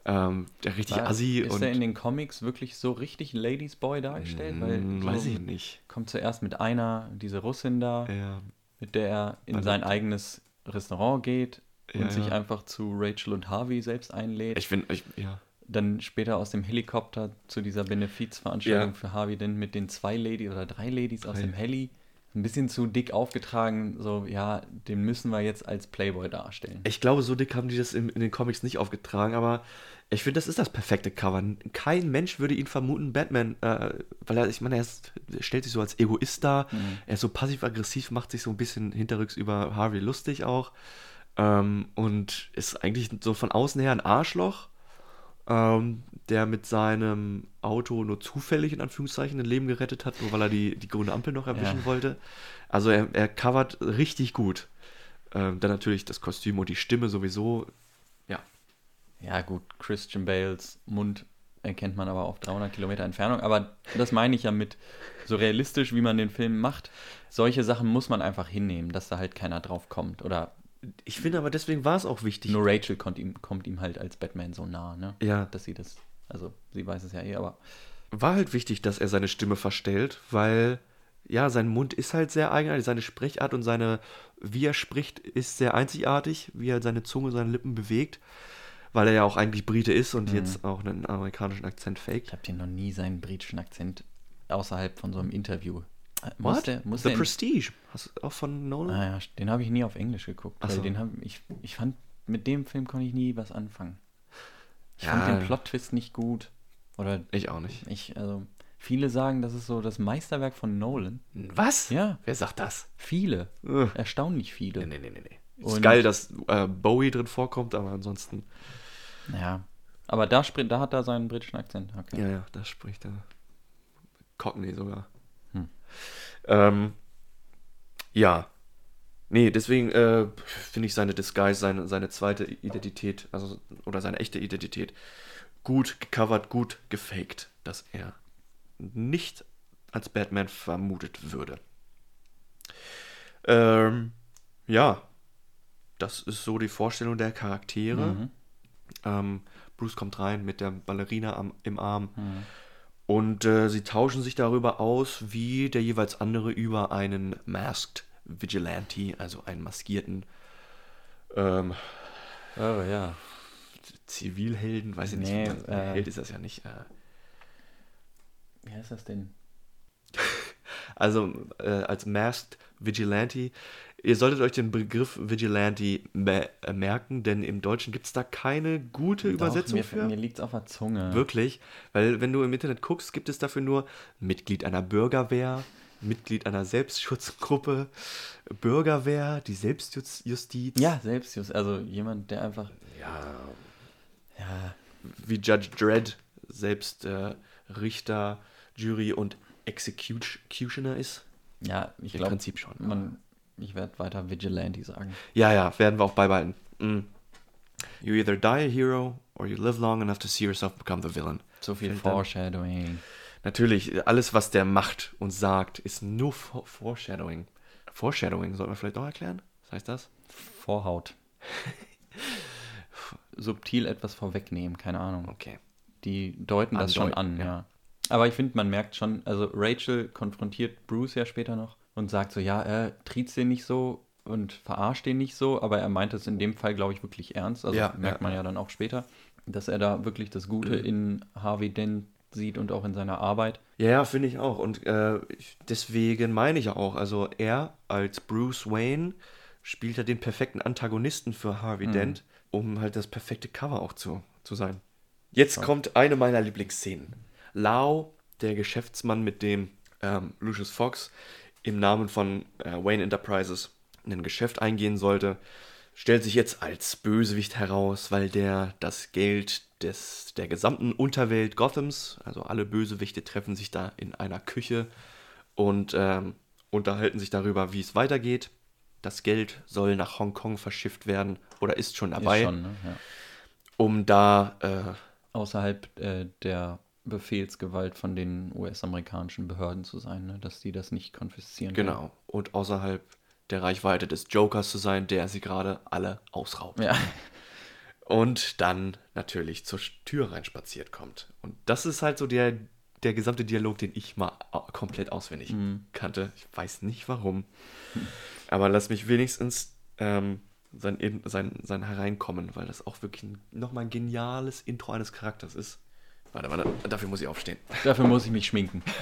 G: ähm, der richtig
H: War-
G: assi
H: ist
G: und
H: er in den Comics wirklich so richtig Ladies Boy dargestellt? Weil
G: Hm,
H: so
G: weiß ich nicht.
H: Kommt zuerst mit einer, diese Russin da,
G: Ja,
H: mit der er in
G: Also-
H: sein eigenes Restaurant geht und
G: Ja,
H: sich
G: ja.
H: einfach zu Rachel und Harvey selbst einlädt.
G: ich finde, ich, ja.
H: Dann später aus dem Helikopter zu dieser Benefizveranstaltung für Harvey denn mit den zwei Ladies oder drei Ladies aus
G: Drei.
H: dem Heli. Ein bisschen zu dick aufgetragen, so, ja, den müssen wir jetzt als Playboy darstellen.
G: Ich glaube, so dick haben die das in, in den Comics nicht aufgetragen, aber ich finde, das ist das perfekte Cover. Kein Mensch würde ihn vermuten, Batman, äh, weil er, ich meine, er, ist, er stellt sich so als Egoist dar, er ist so passiv-aggressiv, macht sich so ein bisschen hinterrücks über Harvey lustig auch ähm, und ist eigentlich so von außen her ein Arschloch ähm, der mit seinem Auto nur zufällig in Anführungszeichen ein Leben gerettet hat, nur weil er die, die grüne Ampel noch erwischen
H: Ja.
G: wollte. Also er, er covert richtig gut. Ähm, dann natürlich das Kostüm und die Stimme sowieso. Ja,
H: Ja, gut, Christian Bales Mund erkennt man aber auf 300 Kilometer Entfernung. Aber das meine ich ja mit so realistisch, wie man den Film macht. Solche Sachen muss man einfach hinnehmen, dass da halt keiner drauf kommt. Oder
G: ich finde aber deswegen war es auch wichtig.
H: nur Rachel kommt ihm, kommt ihm halt als Batman so nah, ne?
G: Ja.
H: Dass sie das, also sie weiß es ja eh, aber
G: war halt wichtig, dass er seine Stimme verstellt, weil ja, sein Mund ist halt sehr eigenartig, seine Sprechart und seine, wie er spricht, ist sehr einzigartig, wie er seine Zunge, seine Lippen bewegt, weil er ja auch eigentlich Brite ist und jetzt auch einen amerikanischen Akzent
H: ich
G: faked.
H: habe dir noch nie seinen britischen Akzent außerhalb von so einem Interview. Äh,
G: What?
H: Muss der, muss
G: The Prestige. Hast du auch von Nolan?
H: Ah ja, den habe ich nie auf Englisch geguckt. Weil
G: so.
H: den hab, ich, ich fand, mit dem Film konnte ich nie was anfangen. Ich
G: Ja.
H: fand den Plot-Twist nicht gut. Oder
G: Ich auch nicht.
H: ich, also, viele sagen, das ist so das Meisterwerk von Nolan.
G: Was?
H: Ja.
G: Wer sagt das?
H: Viele.
G: Äh.
H: Erstaunlich viele.
G: Nee, nee, nee, nee. Ist
H: Und-
G: geil, dass äh, Bowie drin vorkommt, aber ansonsten.
H: Ja. Aber da, da hat er seinen britischen Akzent. Okay.
G: Ja, ja, das spricht er. Cockney sogar.
H: Hm.
G: Ähm, ja. Nee, deswegen äh, finde ich seine Disguise, seine, seine zweite Identität, also oder seine echte Identität, gut gecovert, gut gefaked, dass er nicht als Batman vermutet würde. Ähm, ja, das ist so die Vorstellung der Charaktere.
H: Mhm.
G: Ähm, Bruce kommt rein mit der Ballerina am, im Arm und äh, sie tauschen sich darüber aus, wie der jeweils andere über einen Masked Vigilante, also einen maskierten ähm,
H: Oh ja.
G: Zivilhelden, weiß ich nicht,
H: Nee,
G: man-
H: äh,
G: Held ist das ja nicht. Äh,
H: Wie heißt das denn?
G: Also äh, als Masked Vigilante. Ihr solltet euch den Begriff Vigilante me äh, merken, denn im Deutschen gibt es da keine gute Übersetzung
H: Doch, mir,
G: für.
H: Mir liegt es auf der Zunge.
G: Wirklich, weil wenn du im Internet guckst, gibt es dafür nur Mitglied einer Bürgerwehr, Mitglied einer Selbstschutzgruppe, Bürgerwehr, die Selbstjustiz.
H: Ja, Selbstjust. Also jemand, der einfach.
G: Ja,
H: Ja,
G: wie Judge Dredd selbst äh, Richter, Jury und Executioner ist.
H: ja ich
G: Im
H: glaube.
G: Prinzip schon.
H: Man, ich werde weiter Vigilante sagen.
G: Ja, ja, werden wir auch beibehalten. Mm. You either die a hero or you live long enough to see yourself become the villain.
H: So viel
G: dann-
H: Foreshadowing.
G: Natürlich, alles, was der macht und sagt, ist nur For Foreshadowing. Foreshadowing, sollten wir vielleicht noch erklären? Was heißt das?
H: Vorhaut. Subtil etwas vorwegnehmen, keine Ahnung.
G: Okay.
H: Die deuten das schon
G: Andeuten,
H: an,
G: ja.
H: ja. Aber ich finde, man merkt schon, also Rachel konfrontiert Bruce ja später noch und sagt so, ja, er triezt den nicht so und verarscht den nicht so, aber er meint es in dem Fall, glaube ich, wirklich ernst. Also
G: Ja,
H: merkt
G: ja,
H: man ja dann auch später, dass er da wirklich das Gute in Harvey Dent sieht und auch in seiner Arbeit.
G: Ja, ja, finde ich auch. Und äh, deswegen meine ich auch, also er als Bruce Wayne spielt ja den perfekten Antagonisten für Harvey Dent, um halt das perfekte Cover auch zu, zu sein. Jetzt kommt eine meiner Lieblingsszenen. Lau, der Geschäftsmann, mit dem ähm, Lucius Fox im Namen von äh, Wayne Enterprises ein Geschäft eingehen sollte, stellt sich jetzt als Bösewicht heraus, weil der das Geld des, der gesamten Unterwelt Gothams, also alle Bösewichte treffen sich da in einer Küche und ähm, unterhalten sich darüber, wie es weitergeht. Das Geld soll nach Hongkong verschifft werden oder ist schon dabei,
H: Ist schon, ne? ja.
G: um da äh,
H: Außerhalb äh, der Befehlsgewalt von den US-amerikanischen Behörden zu sein, ne? dass die das nicht konfiszieren. können.
G: Genau. Und außerhalb der Reichweite des Jokers zu sein, der sie gerade alle ausraubt.
H: Ja.
G: Und dann natürlich zur Tür reinspaziert kommt. Und das ist halt so der, der gesamte Dialog, den ich mal komplett auswendig kannte. Ich weiß nicht warum. Aber lass mich wenigstens ähm, sein, In- sein, sein Hereinkommen, weil das auch wirklich ein, nochmal ein geniales Intro eines Charakters ist. Warte, warte, dafür muss ich aufstehen.
H: Dafür muss ich mich schminken.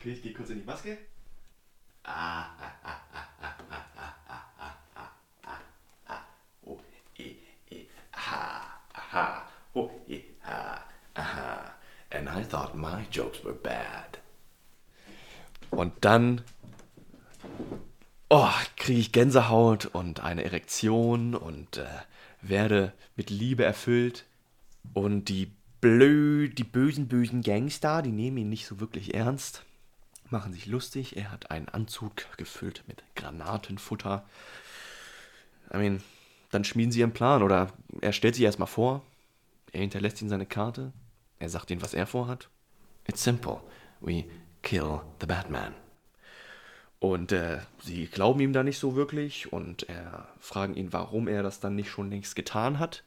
G: Okay, ich gehe kurz in die Maske. Oh, eh, eh, ha, ha, oh, eh, ha, aha. And I thought my jokes were bad. Und dann oh, kriege ich Gänsehaut und eine Erektion und äh, werde mit Liebe erfüllt. Und die blö, die bösen, bösen Gangster, die nehmen ihn nicht so wirklich ernst, machen sich lustig. Er hat einen Anzug gefüllt mit Granatenfutter. I mean, dann schmieden sie ihren Plan oder er stellt sich erstmal vor, er hinterlässt ihnen seine Karte, er sagt ihnen, was er vorhat. It's simple. We kill the Batman. Und äh, sie glauben ihm da nicht so wirklich und äh, fragen ihn, warum er das dann nicht schon längst getan hat.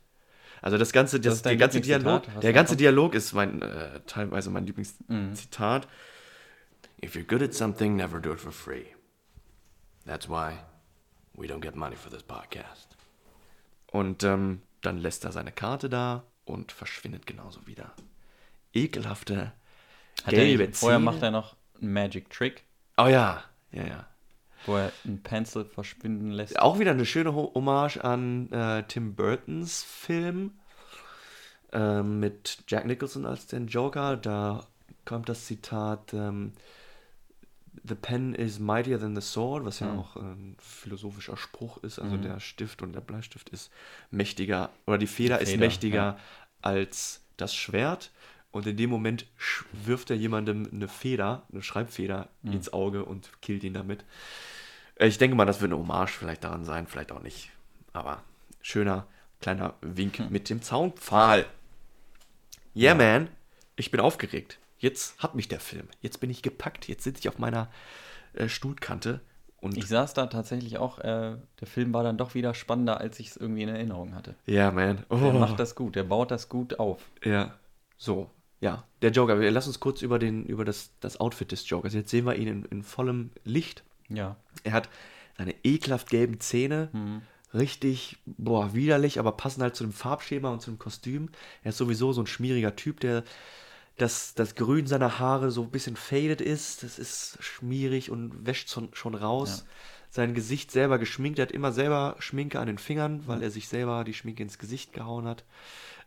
G: Also das ganze, das,
H: dein
G: der ganze? Dialog, der ganze? Dialog ist mein äh, teilweise mein Lieblingszitat. If you're good at something, never do it for free. That's why we don't get money for this podcast. Und ähm, dann lässt er seine Karte da und verschwindet genauso wieder. Ekelhafte
H: Hat er
G: gelbe
H: nicht, vorher macht er noch einen Magic Trick,
G: Oh ja, ja, ja.
H: Wo er einen Pencil verschwinden lässt.
G: Auch wieder eine schöne Ho- Hommage an äh, Tim Burtons Film ähm, mit Jack Nicholson als den Joker. Da kommt das Zitat: ähm, The pen is mightier than the sword, was ja auch ein philosophischer Spruch ist. Also der Stift und der Bleistift ist mächtiger, oder die Feder, ist
H: Feder,
G: mächtiger
H: ja.
G: als das Schwert. Und in dem Moment wirft er jemandem eine Feder, eine Schreibfeder ins Auge und killt ihn damit. Äh, Ich denke mal, das wird eine Hommage vielleicht daran sein, vielleicht auch nicht. Aber schöner kleiner Wink mit dem Zaunpfahl. Yeah, man. Ich bin aufgeregt. Jetzt hat mich der Film. Jetzt bin ich gepackt. Jetzt sitze ich auf meiner äh, Stuhlkante. Und
H: Ich saß da tatsächlich auch, äh, der Film war dann doch wieder spannender, als ich es irgendwie in Erinnerung hatte.
G: ja, man. Oh.
H: Der macht das gut, der baut das gut auf.
G: Ja. So. Ja. Der Joker. Wir- Lass uns kurz über, den, über das, das Outfit des Jokers. Jetzt sehen wir ihn in, in vollem Licht.
H: Ja.
G: Er hat seine ekelhaft gelben Zähne. Richtig, boah, widerlich, aber passen halt zu dem Farbschema und zu dem Kostüm. Er ist sowieso so ein schmieriger Typ, der das, das Grün seiner Haare so ein bisschen faded ist. Das ist schmierig und wäscht schon, schon raus. Sein Gesicht selber geschminkt. Er hat immer selber Schminke an den Fingern, weil er sich selber die Schminke ins Gesicht gehauen hat.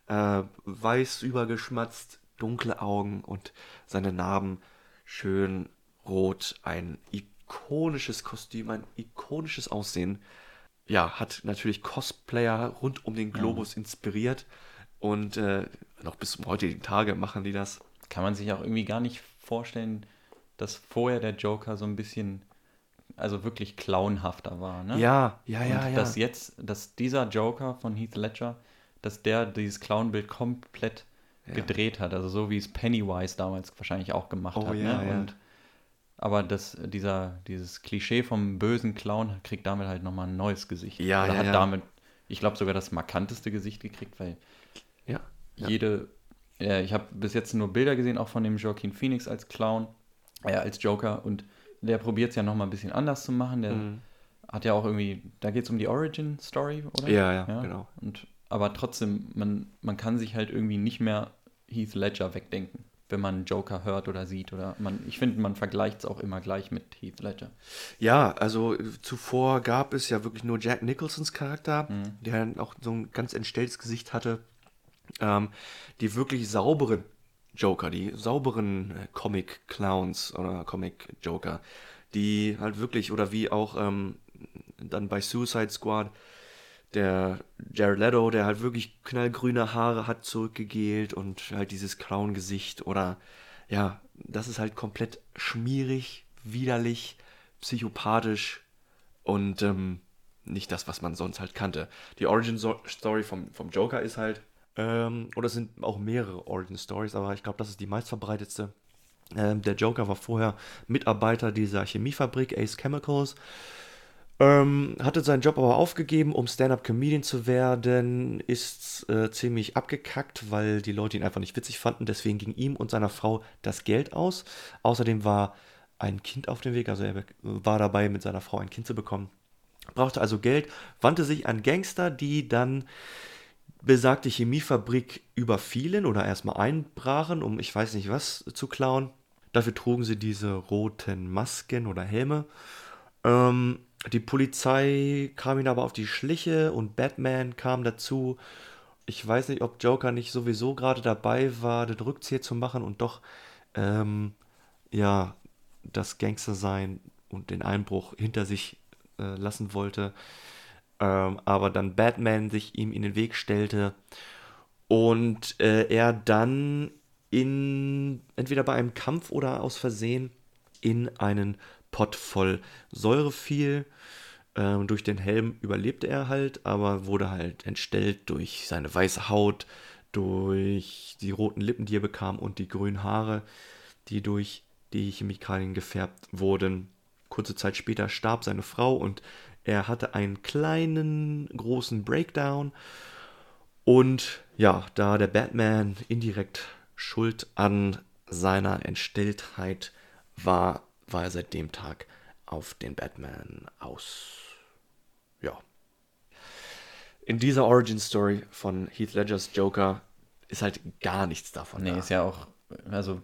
G: Äh, weiß übergeschmatzt, dunkle Augen und seine Narben schön rot. Ein ikonisches Kostüm, ein ikonisches Aussehen. Ja, hat natürlich Cosplayer rund um den Globus inspiriert. Und äh, noch bis zum heutigen Tage machen die das.
H: Kann man sich auch irgendwie gar nicht vorstellen, dass vorher der Joker so ein bisschen, also wirklich clownhafter war. Ne?
G: Ja, ja,
H: Und
G: ja, ja.
H: dass jetzt, dass dieser Joker von Heath Ledger, dass der dieses Clownbild komplett gedreht hat. Also so wie es Pennywise damals wahrscheinlich auch gemacht
G: Oh
H: hat.
G: ja,
H: ne?
G: ja.
H: Und, aber das, dieser, dieses Klischee vom bösen Clown kriegt damit halt nochmal ein neues Gesicht.
G: Ja,
H: Oder
G: ja,
H: hat
G: ja.
H: damit, ich glaube sogar das markanteste Gesicht gekriegt, weil
G: ja. ja.
H: jede, ja, ich habe bis jetzt nur Bilder gesehen, auch von dem Joaquin Phoenix als Clown, äh, als Joker und der probiert es ja nochmal ein bisschen anders zu machen. Der
G: Mhm.
H: hat ja auch irgendwie, da geht es um die Origin-Story, oder?
G: Ja, ja, genau.
H: Und, aber trotzdem, man, man kann sich halt irgendwie nicht mehr Heath Ledger wegdenken, wenn man Joker hört oder sieht. Oder man, ich finde, man vergleicht es auch immer gleich mit Heath Ledger.
G: Ja, also äh, zuvor gab es ja wirklich nur Jack Nicholsons Charakter, der dann auch so ein ganz entstelltes Gesicht hatte. Ähm, die wirklich sauberen Joker, die sauberen äh, Comic-Clowns oder Comic-Joker, die halt wirklich, oder wie auch ähm, dann bei Suicide Squad, der Jared Leto, der halt wirklich knallgrüne Haare hat zurückgegelt und halt dieses Clown-Gesicht oder ja, das ist halt komplett schmierig, widerlich, psychopathisch und ähm, nicht das, was man sonst halt kannte. Die Origin-Story vom, vom Joker ist halt, ähm, oder es sind auch mehrere Origin-Stories, aber ich glaube, das ist die meistverbreitetste. Ähm, der Joker war vorher Mitarbeiter dieser Chemiefabrik Ace Chemicals. Ähm, hatte seinen Job aber aufgegeben, um Stand-Up-Comedian zu werden, ist äh, ziemlich abgekackt, weil die Leute ihn einfach nicht witzig fanden. Deswegen ging ihm und seiner Frau das Geld aus. Außerdem war ein Kind auf dem Weg, also er war dabei, mit seiner Frau ein Kind zu bekommen. Brauchte also Geld, wandte sich an Gangster, die dann besagte Chemiefabrik überfielen oder erstmal einbrachen, um ich weiß nicht was zu klauen. Dafür trugen sie diese roten Masken oder Helme. Ähm, die Polizei kam ihnen aber auf die Schliche und Batman kam dazu. Ich weiß nicht, ob Joker nicht sowieso gerade dabei war, den Rückzieher zu machen und doch, ähm, ja, das Gangster-Sein und den Einbruch hinter sich äh, lassen wollte. Ähm, aber dann Batman sich ihm in den Weg stellte Und äh, er dann in entweder bei einem Kampf oder aus Versehen in einen Pott voll Säure fiel. Ähm, durch den Helm überlebte er halt, aber wurde halt entstellt durch seine weiße Haut, durch die roten Lippen, die er bekam und die grünen Haare, die durch die Chemikalien gefärbt wurden. Kurze Zeit später starb seine Frau und er hatte einen kleinen, großen Breakdown. Und ja, da der Batman indirekt schuld an seiner Entstelltheit war, war er seit dem Tag auf den Batman aus. Ja. In dieser Origin Story von Heath Ledgers Joker ist halt gar nichts davon.
H: Nee,
G: da.
H: ist ja auch, also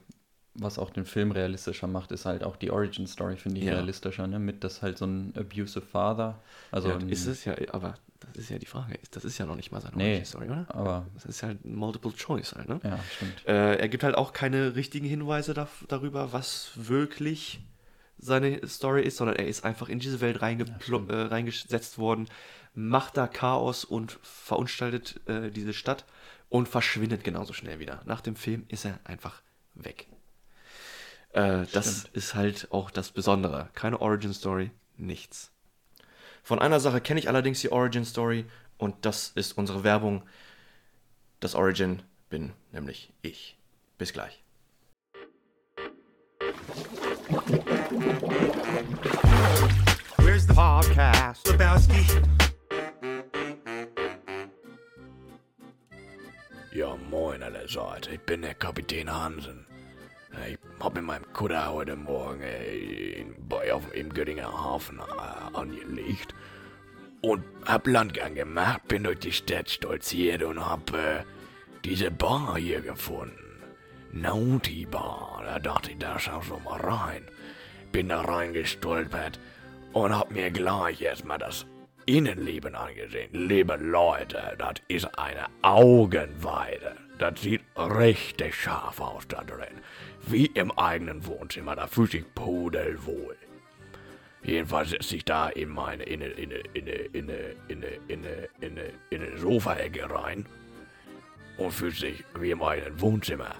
H: was auch den Film realistischer macht, ist halt auch die Origin Story, finde ich
G: Ja.
H: realistischer, ne? Mit das halt so ein abusive Father. Also
G: ja, ist es ja, aber das ist ja die Frage. Das ist ja noch nicht mal seine
H: Nee,
G: Origin Story, oder?
H: aber
G: Das ist halt Multiple Choice halt, ne?
H: ja, stimmt.
G: Äh, er gibt halt auch keine richtigen Hinweise da, darüber, was wirklich seine Story ist, sondern er ist einfach in diese Welt reingeplo- äh, reingesetzt worden, macht da Chaos und verunstaltet äh, diese Stadt und verschwindet genauso schnell wieder. Nach dem Film ist er einfach weg. Äh, das ist halt auch das Besondere. Keine Origin Story, nichts. Von einer Sache kenne ich allerdings die Origin Story und das ist unsere Werbung. Das Origin bin nämlich ich. Bis gleich.
I: Where's the podcast? Lebowski.
A: Ja, moin allerseits. Ich bin der Kapitän Hansen. Ich hab in meinem Kutter heute Morgen äh, in, bei, auf, im Göttinger Hafen äh, angelegt und hab Landgang gemacht, bin durch die Stadt stolziert und hab äh, diese Bar hier gefunden. Naughty Bar. Da dachte ich, da schaust du mal rein. Bin da reingestolpert und hab mir gleich erstmal das Innenleben angesehen. Liebe Leute, das ist eine Augenweide. Das sieht richtig scharf aus da drin. Wie im eigenen Wohnzimmer, da fühlt sich pudelwohl. Jedenfalls sitze ich da in meine in eine, in eine, in eine, in eine, in eine, in eine, in eine, in eine Sofaecke rein und fühlt sich wie im eigenen Wohnzimmer.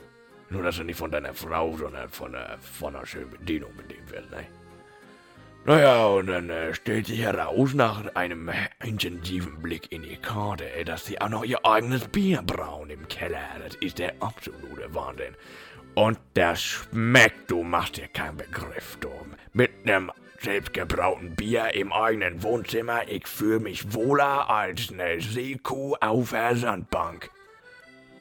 A: Nur, dass er nicht von deiner Frau, sondern von der, von einer schönen Bedienung bedient wird, ne? Naja, und dann äh, stellt sich heraus, nach einem intensiven Blick in die Karte, äh, dass sie auch noch ihr eigenes Bier brauen im Keller. Das ist der absolute Wahnsinn. Und das schmeckt, du machst dir keinen Begriff, du. Mit einem selbstgebrauten Bier im eigenen Wohnzimmer, ich fühle mich wohler als eine Seekuh auf der Sandbank.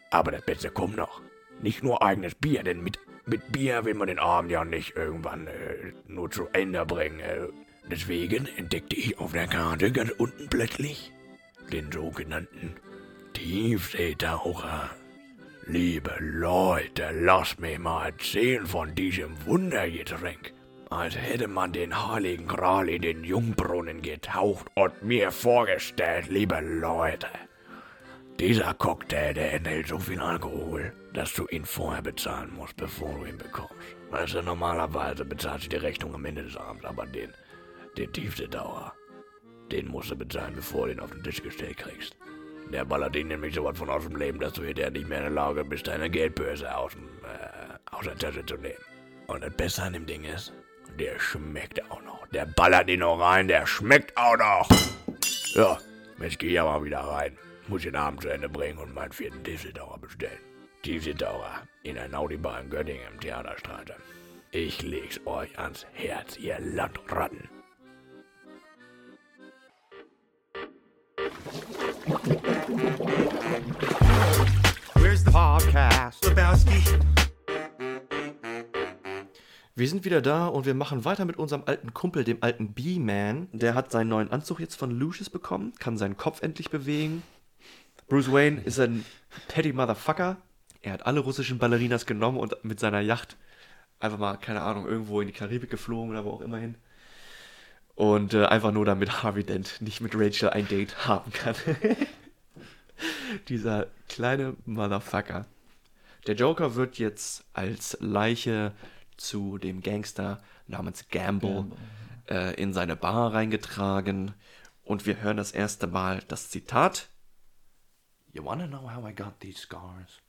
A: Aber das Beste kommt noch. Nicht nur eigenes Bier, denn mit, mit Bier will man den Abend ja nicht irgendwann äh, nur zu Ende bringen. Äh. Deswegen entdeckte ich auf der Karte ganz unten plötzlich den sogenannten Tiefseetaucher. Liebe Leute, lasst mich mal erzählen von diesem Wundergetränk. Als hätte man den heiligen Gral in den Jungbrunnen getaucht und mir vorgestellt, liebe Leute. Dieser Cocktail, der enthält so viel Alkohol, dass du ihn vorher bezahlen musst, bevor du ihn bekommst. Weißt du, normalerweise bezahlst du die Rechnung am Ende des Abends, aber den, den Tiefseedauer, den musst du bezahlen, bevor du ihn auf den Tisch gestellt kriegst. Der ballert ihn nämlich so was von aus dem Leben, dass du hinterher nicht mehr in der Lage bist, deine Geldbörse aus, dem, äh, aus der Tasche zu nehmen. Und das Beste an dem Ding ist, der schmeckt auch noch. Der ballert ihn noch rein, der schmeckt auch noch. Ja, jetzt geh ich aber wieder rein. Muss den Abend zu Ende bringen und meinen vierten Tiefseetaucher bestellen. Tiefseetaucher in der Naudibar in Göttingen im Theaterstraße. Ich leg's euch ans Herz, ihr Landratten.
I: Where's the podcast? Lebowski.
G: Wir sind wieder da und wir machen weiter mit unserem alten Kumpel, dem alten B-Man. Der hat seinen neuen Anzug jetzt von Lucius bekommen, kann seinen Kopf endlich bewegen. Bruce Wayne ist ein petty Motherfucker. Er hat alle russischen Ballerinas genommen und mit seiner Yacht einfach mal, keine Ahnung, irgendwo in die Karibik geflogen oder wo auch immer hin. Und äh, einfach nur damit Harvey Dent nicht mit Rachel ein Date haben kann. Dieser kleine Motherfucker. Der Joker wird jetzt als Leiche zu dem Gangster namens Gamble äh, in seine Bar reingetragen und wir hören das erste Mal das Zitat You wanna know how I got these scars?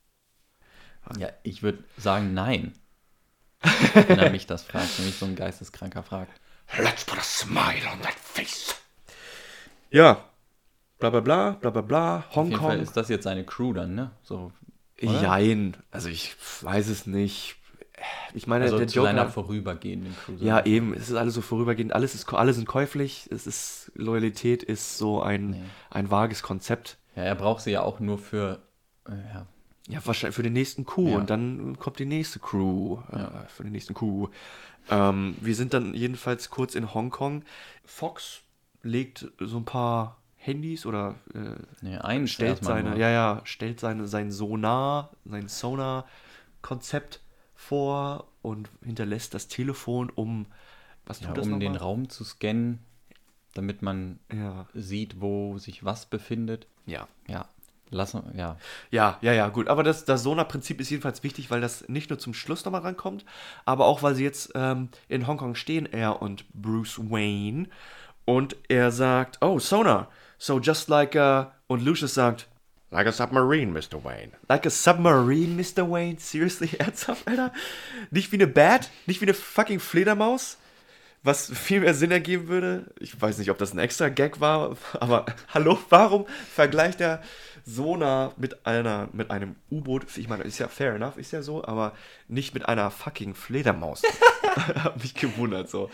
H: Ja, ich würde sagen, nein. Wenn er mich das fragt, wenn mich so ein Geisteskranker fragt.
A: Let's put a smile on that face.
G: Ja. Bla bla bla, bla bla bla,
H: Auf jeden Fall
G: Hongkong.
H: ist das jetzt seine Crew dann, ne? So, oder?
G: Jein. Also ich weiß es nicht. Ich meine,
H: also
G: der
H: zu seiner
G: Joker.
H: vorübergehenden Crew.
G: Ja, eben. Es ist alles so vorübergehend. Alles ist, alle sind käuflich. Es ist, Loyalität ist so ein,
H: Nee.
G: ein vages Konzept.
H: ja, er braucht sie ja auch nur für, äh, ja,
G: Ja, wahrscheinlich für den nächsten Coup
H: Ja.
G: und dann kommt die nächste Crew äh, für den nächsten Coup. Ähm, wir sind dann jedenfalls kurz in Hongkong. Fox legt so ein paar Handys oder äh,
H: nee, eins
G: stellt seine,
H: nur.
G: ja, ja, stellt seine, sein Sonar, sein Sonar-Konzept vor und hinterlässt das Telefon, um was tut
H: Ja,
G: das
H: um den? Raum zu scannen, damit man
G: Ja.
H: sieht, wo sich was befindet.
G: Ja.
H: Ja, lassen, ja.
G: Ja, ja, ja, gut. Aber das, das Sonar-Prinzip ist jedenfalls wichtig, weil das nicht nur zum Schluss nochmal rankommt, aber auch, weil sie jetzt ähm, in Hongkong stehen, er und Bruce Wayne. Und er sagt, oh, Sonar. So just like, uh, und Lucius sagt,
A: Like a submarine, Mr. Wayne.
G: like a submarine, Mr. Wayne. Seriously, ernsthaft, Alter? Nicht wie eine Bat, nicht wie eine fucking Fledermaus, was viel mehr Sinn ergeben würde. Ich weiß nicht, ob das ein extra Gag war, aber hallo, warum vergleicht er Sonar mit einer, mit einem U-Boot? Ich meine, ist ja fair enough, ist ja so, aber nicht mit einer fucking Fledermaus. Hab mich gewundert so.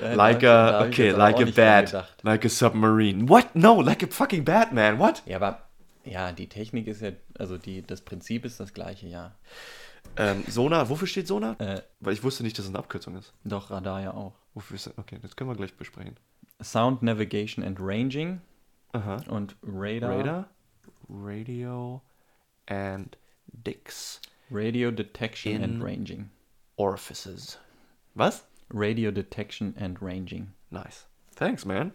G: Like a, okay, like a bat, like a submarine. What? No, like a fucking Batman. What?
H: Ja, aber ja, die Technik ist ja, also die, das Prinzip ist das gleiche, ja.
G: Ähm, Sonar, wofür steht Sonar?
H: Äh,
G: Weil ich wusste nicht, dass es eine Abkürzung ist.
H: doch, Radar ja auch.
G: Wofür ist das? Okay, das können wir gleich besprechen.
H: Sound Navigation and Ranging
G: Aha.
H: und Radar.
G: Radar, Radio and Dix
H: Radio Detection and Ranging.
G: Orifices. Was?
H: Radio Detection and Ranging.
G: Nice. Thanks, man.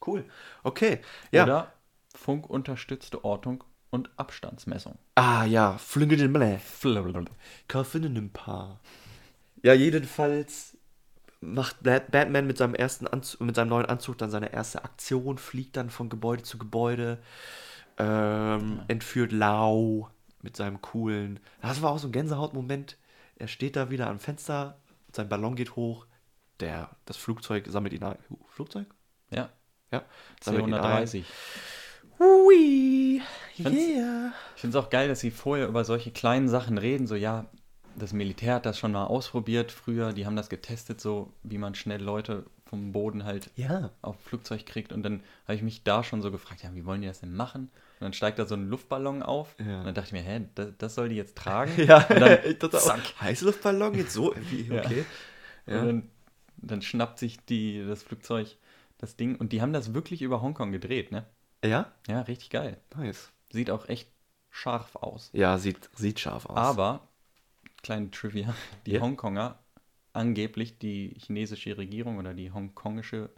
G: Cool. Okay. Ja.
H: Oder funkunterstützte Ortung und Abstandsmessung.
G: Ah ja, Flügel den. Kaufen ein paar. Ja, jedenfalls macht Bat- Batman mit seinem ersten Anzug, mit seinem neuen Anzug dann seine erste Aktion, fliegt dann von Gebäude zu Gebäude, ähm, entführt Lau mit seinem coolen. Das war auch so ein Gänsehautmoment. Er steht da wieder am Fenster, sein Ballon geht hoch, der, das Flugzeug sammelt ihn ein. Flugzeug?
H: Ja,
G: Ja. sammelt ihn ein.
H: C130.
G: Hui, yeah.
H: Ich finde es auch geil, dass sie vorher über solche kleinen Sachen reden. So, ja, das Militär hat das schon mal ausprobiert früher. Die haben das getestet, so wie man schnell Leute vom Boden halt
G: Ja.
H: auf Flugzeug kriegt. Und dann habe ich mich da schon so gefragt, ja, wie wollen die das denn machen? Und dann steigt da so ein Luftballon auf.
G: Ja.
H: Und dann dachte ich mir, hä, das, das soll die jetzt tragen?
G: Ja,
H: Und dann,
G: ich dachte auch, Heißluftballon jetzt so? Wie,
H: Ja.
G: okay. Ja.
H: Und dann, dann schnappt sich die, das Flugzeug das Ding. Und die haben das wirklich über Hongkong gedreht, ne?
G: Ja?
H: Ja, richtig geil.
G: Nice.
H: Sieht auch echt scharf aus.
G: Ja, sieht, sieht scharf aus.
H: Aber, kleine Trivia, die
G: Ja.
H: Hongkonger, angeblich die chinesische Regierung oder die hongkongische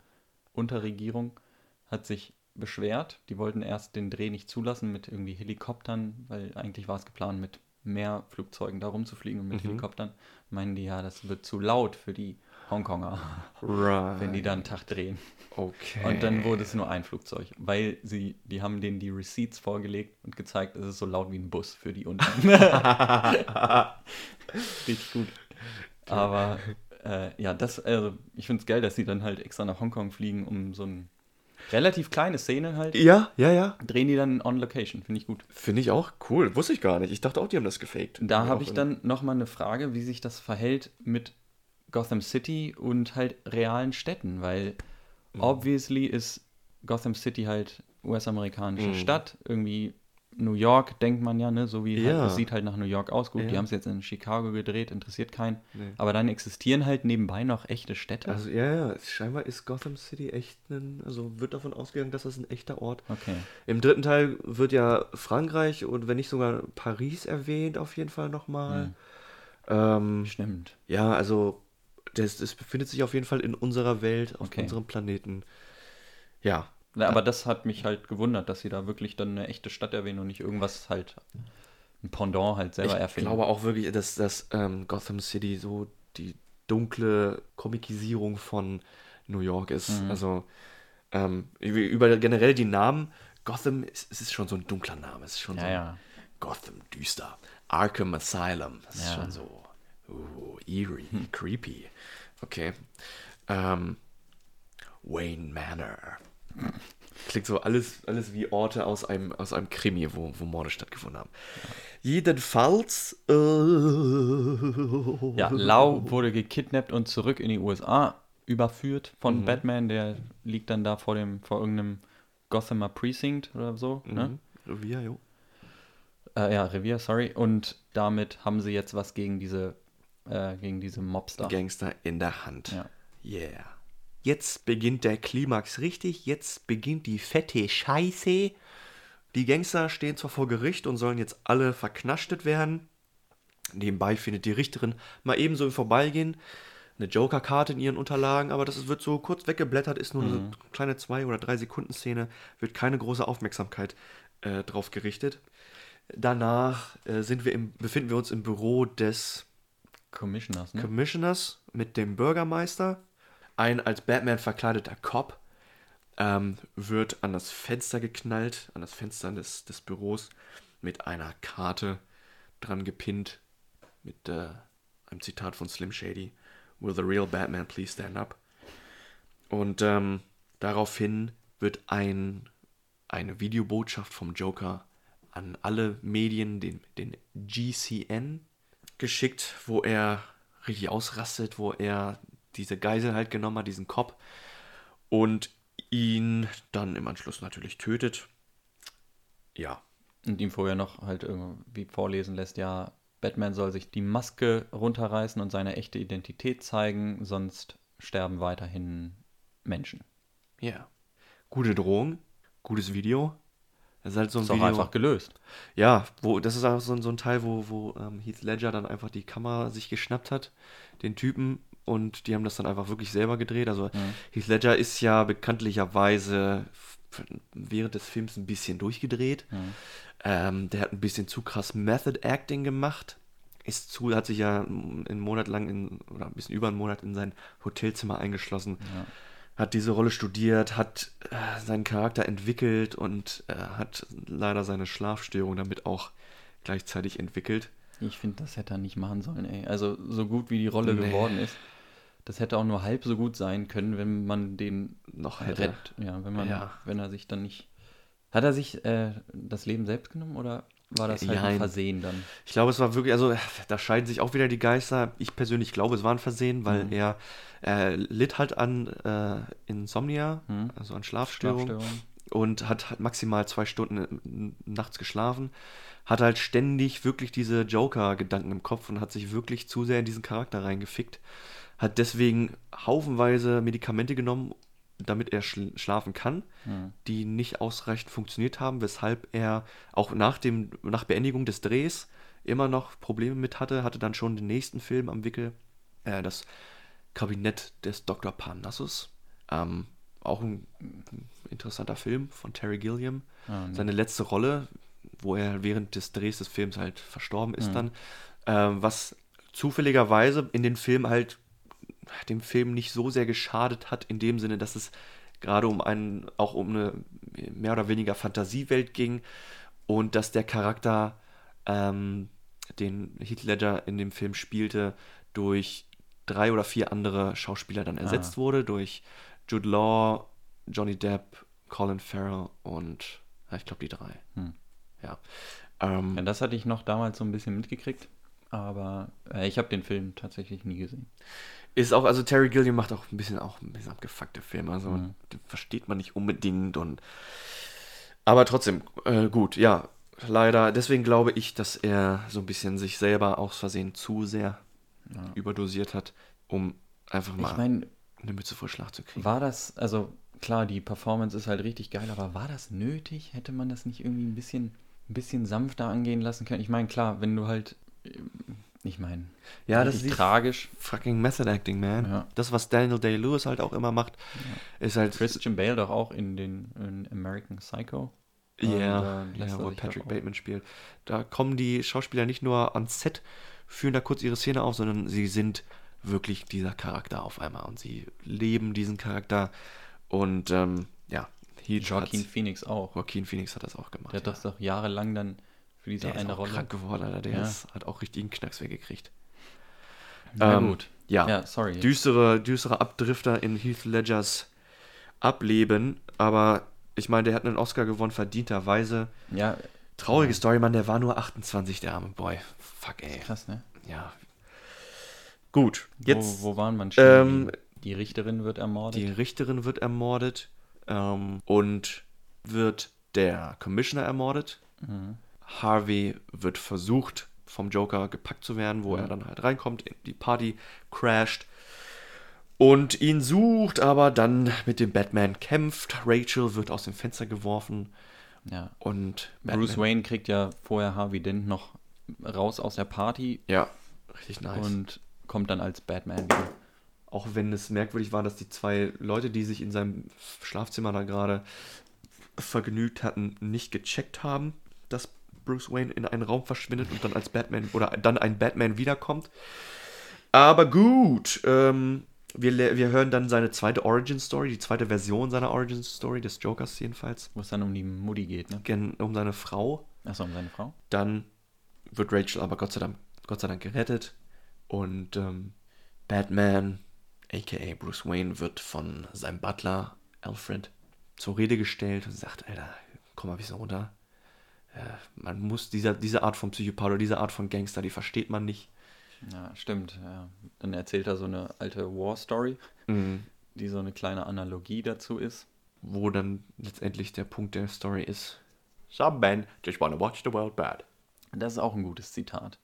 H: Unterregierung hat sich beschwert. Die wollten erst den Dreh nicht zulassen mit irgendwie Helikoptern, weil eigentlich war es geplant, mit mehr Flugzeugen da rumzufliegen und mit
G: Mhm.
H: Helikoptern. Meinen die, ja, das wird zu laut für die Hongkonger,
G: right.
H: wenn die da einen Tag drehen.
G: Okay.
H: Und dann wurde es nur ein Flugzeug, weil sie, die haben denen die Receipts vorgelegt und gezeigt, es ist so laut wie ein Bus für die unten. Richtig gut. Aber äh, ja, das, also ich finde es geil, dass sie dann halt extra nach Hongkong fliegen, um so eine relativ kleine Szene halt,
G: Ja, ja, ja.
H: drehen die dann on location, finde ich gut.
G: Finde ich auch cool. Wusste ich gar nicht. Ich dachte auch, die haben das gefaked.
H: Da habe ich dann nochmal eine Frage, wie sich das verhält mit Gotham City und halt realen Städten, weil
G: Mhm.
H: obviously ist Gotham City halt US-amerikanische
G: Mhm.
H: Stadt, irgendwie New York denkt man ja, ne, so wie
G: Ja.
H: halt, es sieht halt nach New York aus. Gut,
G: Ja.
H: die haben es jetzt in Chicago gedreht, interessiert keinen.
G: Nee.
H: Aber dann existieren halt nebenbei noch echte Städte.
G: Also, ja, ja. Scheinbar ist Gotham City echt ein. Also, wird davon ausgegangen, dass das ein echter Ort
H: okay.
G: Im dritten Teil wird ja Frankreich und wenn nicht sogar Paris erwähnt, auf jeden Fall nochmal. Ähm,
H: Stimmt.
G: ja, also das, das befindet sich auf jeden Fall in unserer Welt, auf
H: Okay.
G: unserem Planeten. Ja.
H: Ja, aber das hat mich halt gewundert, dass sie da wirklich dann eine echte Stadt erwähnen und nicht irgendwas halt, ein Pendant halt selber
G: ich
H: erfinden.
G: glaube auch wirklich, dass, dass ähm, Gotham City so die dunkle Komikisierung von New York ist.
H: Mhm.
G: Also ähm, über generell die Namen Gotham, ist, es ist schon so ein dunkler Name. Es ist schon
H: Ja,
G: so
H: ja.
G: Gotham, düster. Arkham Asylum, das ist
H: Ja.
G: schon so uh, eerie, creepy. Okay. Ähm, Wayne Manor. Klingt so alles, alles wie Orte aus einem, aus einem Krimi, wo, wo Morde stattgefunden haben. Jedenfalls. Äh,
H: Ja, Lau wurde gekidnappt und zurück in die USA überführt
G: Mhm.
H: von Batman. Der liegt dann da vor dem, vor irgendeinem Gothamer Precinct oder so. Ne?
G: Revier, jo.
H: Äh, ja, Revier, sorry. Und damit haben sie jetzt was gegen diese, äh, gegen diese Mobster.
G: Gangster in der Hand.
H: Ja.
G: Yeah. Jetzt beginnt der Klimax richtig. Jetzt beginnt die fette Scheiße. Die Gangster stehen zwar vor Gericht und sollen jetzt alle verknaschtet werden. Nebenbei findet die Richterin mal ebenso im Vorbeigehen eine Joker-Karte in ihren Unterlagen, aber das wird so kurz weggeblättert, ist nur eine kleine zwei oder drei Sekunden Szene, wird keine große Aufmerksamkeit äh, drauf gerichtet. Danach äh, sind wir im, befinden wir uns im Büro des
H: Commissioners, ne?
G: Commissioners mit dem Bürgermeister. Ein als Batman verkleideter Cop ähm, wird an das Fenster geknallt, an das Fenster des, des Büros mit einer Karte dran gepinnt mit äh, einem Zitat von Slim Shady. Will the real Batman please stand up? Und ähm, daraufhin wird ein, eine Videobotschaft vom Joker an alle Medien, den, den GCN, geschickt, wo er richtig ausrastet, wo er diese Geisel halt genommen hat, diesen Cop, und ihn dann im Anschluss natürlich tötet. Ja,
H: Und ihm vorher noch halt irgendwie vorlesen lässt, ja, Batman soll sich die Maske runterreißen und seine echte Identität zeigen, sonst sterben weiterhin Menschen.
G: ja. Gute Drohung, gutes Video. Das ist halt so ein
H: Ist auch
G: Video.
H: einfach gelöst.
G: Ja, wo, das ist auch so, ein- so ein Teil, wo, wo ähm, Heath Ledger dann einfach die Kamera sich geschnappt hat, den Typen, und die haben das dann einfach wirklich selber gedreht. Also Heath Ledger ist ja bekanntlicherweise während des Films ein bisschen durchgedreht. Ähm, der hat ein bisschen zu krass Method Acting gemacht. Ist zu, hat sich ja einen Monat lang in, oder ein bisschen über einen Monat in sein Hotelzimmer eingeschlossen. Hat diese Rolle studiert, hat äh, seinen Charakter entwickelt und äh, hat leider seine Schlafstörung damit auch gleichzeitig entwickelt.
H: Ich finde, das hätte er nicht machen sollen, ey. Also, so gut wie die Rolle
G: Nee.
H: geworden ist, das hätte auch nur halb so gut sein können, wenn man den
G: Noch hätte.
H: rettet. Ja, wenn man,
G: Ja.
H: wenn er sich dann nicht. Hat er sich äh, das Leben selbst genommen oder war das halt ein
G: Jein.
H: Versehen dann?
G: Ich glaube, es war wirklich, also da scheiden sich auch wieder die Geister. Ich persönlich glaube, es war ein Versehen, weil
H: Mhm.
G: er äh, litt halt an äh, Insomnia,
H: Mhm.
G: also an Schlafstörungen.
H: Schlafstörung.
G: und hat halt maximal zwei Stunden äh, nachts geschlafen, hat halt ständig wirklich diese Joker-Gedanken im Kopf und hat sich wirklich zu sehr in diesen Charakter reingefickt, hat deswegen haufenweise Medikamente genommen, damit er schl schlafen kann, die nicht ausreichend funktioniert haben, weshalb er auch nach, dem, nach Beendigung des Drehs immer noch Probleme mit hatte, hatte dann schon den nächsten Film am Wickel, äh, das Kabinett des Dr. Parnassus. Ähm, auch ein interessanter Film von Terry Gilliam.
H: Ah, nee.
G: Seine letzte Rolle, wo er während des Drehs des Films halt verstorben
H: Mhm.
G: ist dann. Ähm, was zufälligerweise in den Film halt dem Film nicht so sehr geschadet hat, in dem Sinne, dass es gerade um einen, auch um eine mehr oder weniger Fantasiewelt ging und dass der Charakter, ähm, den Heath Ledger in dem Film spielte, durch drei oder vier andere Schauspieler dann ersetzt wurde, durch Jude Law, Johnny Depp, Colin Farrell und ja, ich glaube die drei.
H: Hm.
G: Ja. Ähm,
H: Ja, das hatte ich noch damals so ein bisschen mitgekriegt, aber äh, ich habe den Film tatsächlich nie gesehen.
G: Ist auch, also Terry Gilliam macht auch ein bisschen auch ein bisschen abgefuckte Filme, also
H: Mhm.
G: den versteht man nicht unbedingt und aber trotzdem, äh, gut, ja, leider, deswegen glaube ich, dass er so ein bisschen sich selber aus Versehen zu sehr überdosiert hat, um einfach mal
H: Ich meine,
G: eine Mütze voll Schlag zu kriegen.
H: war das, also klar, die Performance ist halt richtig geil, aber war das nötig? Hätte man das nicht irgendwie ein bisschen, ein bisschen sanfter angehen lassen können? Ich meine, klar, wenn du halt, ähm, ich meine,
G: Ja, das ist
H: tragisch.
G: fucking Method Acting, man.
H: Ja.
G: Das, was Daniel Day-Lewis halt auch immer macht, ist halt
H: Christian Bale doch auch in den in American Psycho.
G: Ja,
H: Und, äh,
G: ja wo Patrick Bateman spielt. Da kommen die Schauspieler nicht nur ans Set, führen da kurz ihre Szene auf, sondern sie sind wirklich dieser Charakter auf einmal und sie leben diesen Charakter. Und ähm, ja,
H: Joaquin Phoenix auch.
G: Joaquin Phoenix hat das auch gemacht.
H: Der hat
G: ja.
H: das doch jahrelang dann für diese
G: der ist
H: eine
G: auch
H: Rolle.
G: krank geworden, Alter. Der
H: Ja.
G: ist, hat auch richtigen Knacks weggekriegt.
H: Na
G: Ähm,
H: gut.
G: Ja,
H: Ja, sorry.
G: düstere, düstere Abdrifter in Heath Ledgers Ableben, aber ich meine, der hat einen Oscar gewonnen, verdienterweise.
H: Ja,
G: Traurige Story, Mann, der war nur 28, der arme Boy. Fuck, ey.
H: krass, ne?
G: Ja. Gut, jetzt
H: wo, wo waren wir
G: ähm,
H: die Richterin wird ermordet.
G: die Richterin wird ermordet ähm, und wird der Commissioner ermordet.
H: Mhm.
G: Harvey wird versucht, vom Joker gepackt zu werden, wo er dann halt reinkommt, in die Party crasht und ihn sucht, aber dann mit dem Batman kämpft. Rachel wird aus dem Fenster geworfen
H: ja.
G: und
H: Bruce
G: Batman-
H: Wayne kriegt ja vorher Harvey Dent noch raus aus der Party
G: Ja, richtig nice.
H: und kommt dann als Batman wieder.
G: Auch wenn es merkwürdig war, dass die zwei Leute, die sich in seinem Schlafzimmer da gerade vergnügt hatten, nicht gecheckt haben, dass Bruce Wayne in einen Raum verschwindet und dann als Batman oder dann ein Batman wiederkommt. Aber gut, ähm, wir, wir hören dann seine zweite Origin Story, die zweite Version seiner Origin Story, des Jokers jedenfalls,
H: Wo es dann um die Mutti geht, ne?
G: gen- um seine Frau.
H: Achso, um seine Frau.
G: Dann wird Rachel aber Gott sei Dank, Gott sei Dank gerettet. Und ähm, Batman, aka Bruce Wayne, wird von seinem Butler Alfred zur Rede gestellt und sagt, Alter, komm mal ein bisschen runter. Man muss dieser, diese Art von Psychopath oder diese Art von Gangster, die versteht man nicht.
H: Ja, stimmt. Ja. Dann erzählt er so eine alte War-Story,
G: Mhm.
H: die so eine kleine Analogie dazu ist.
G: Wo dann letztendlich der Punkt der Story ist. Some men just wanna watch the world bad.
H: Das ist auch ein gutes Zitat,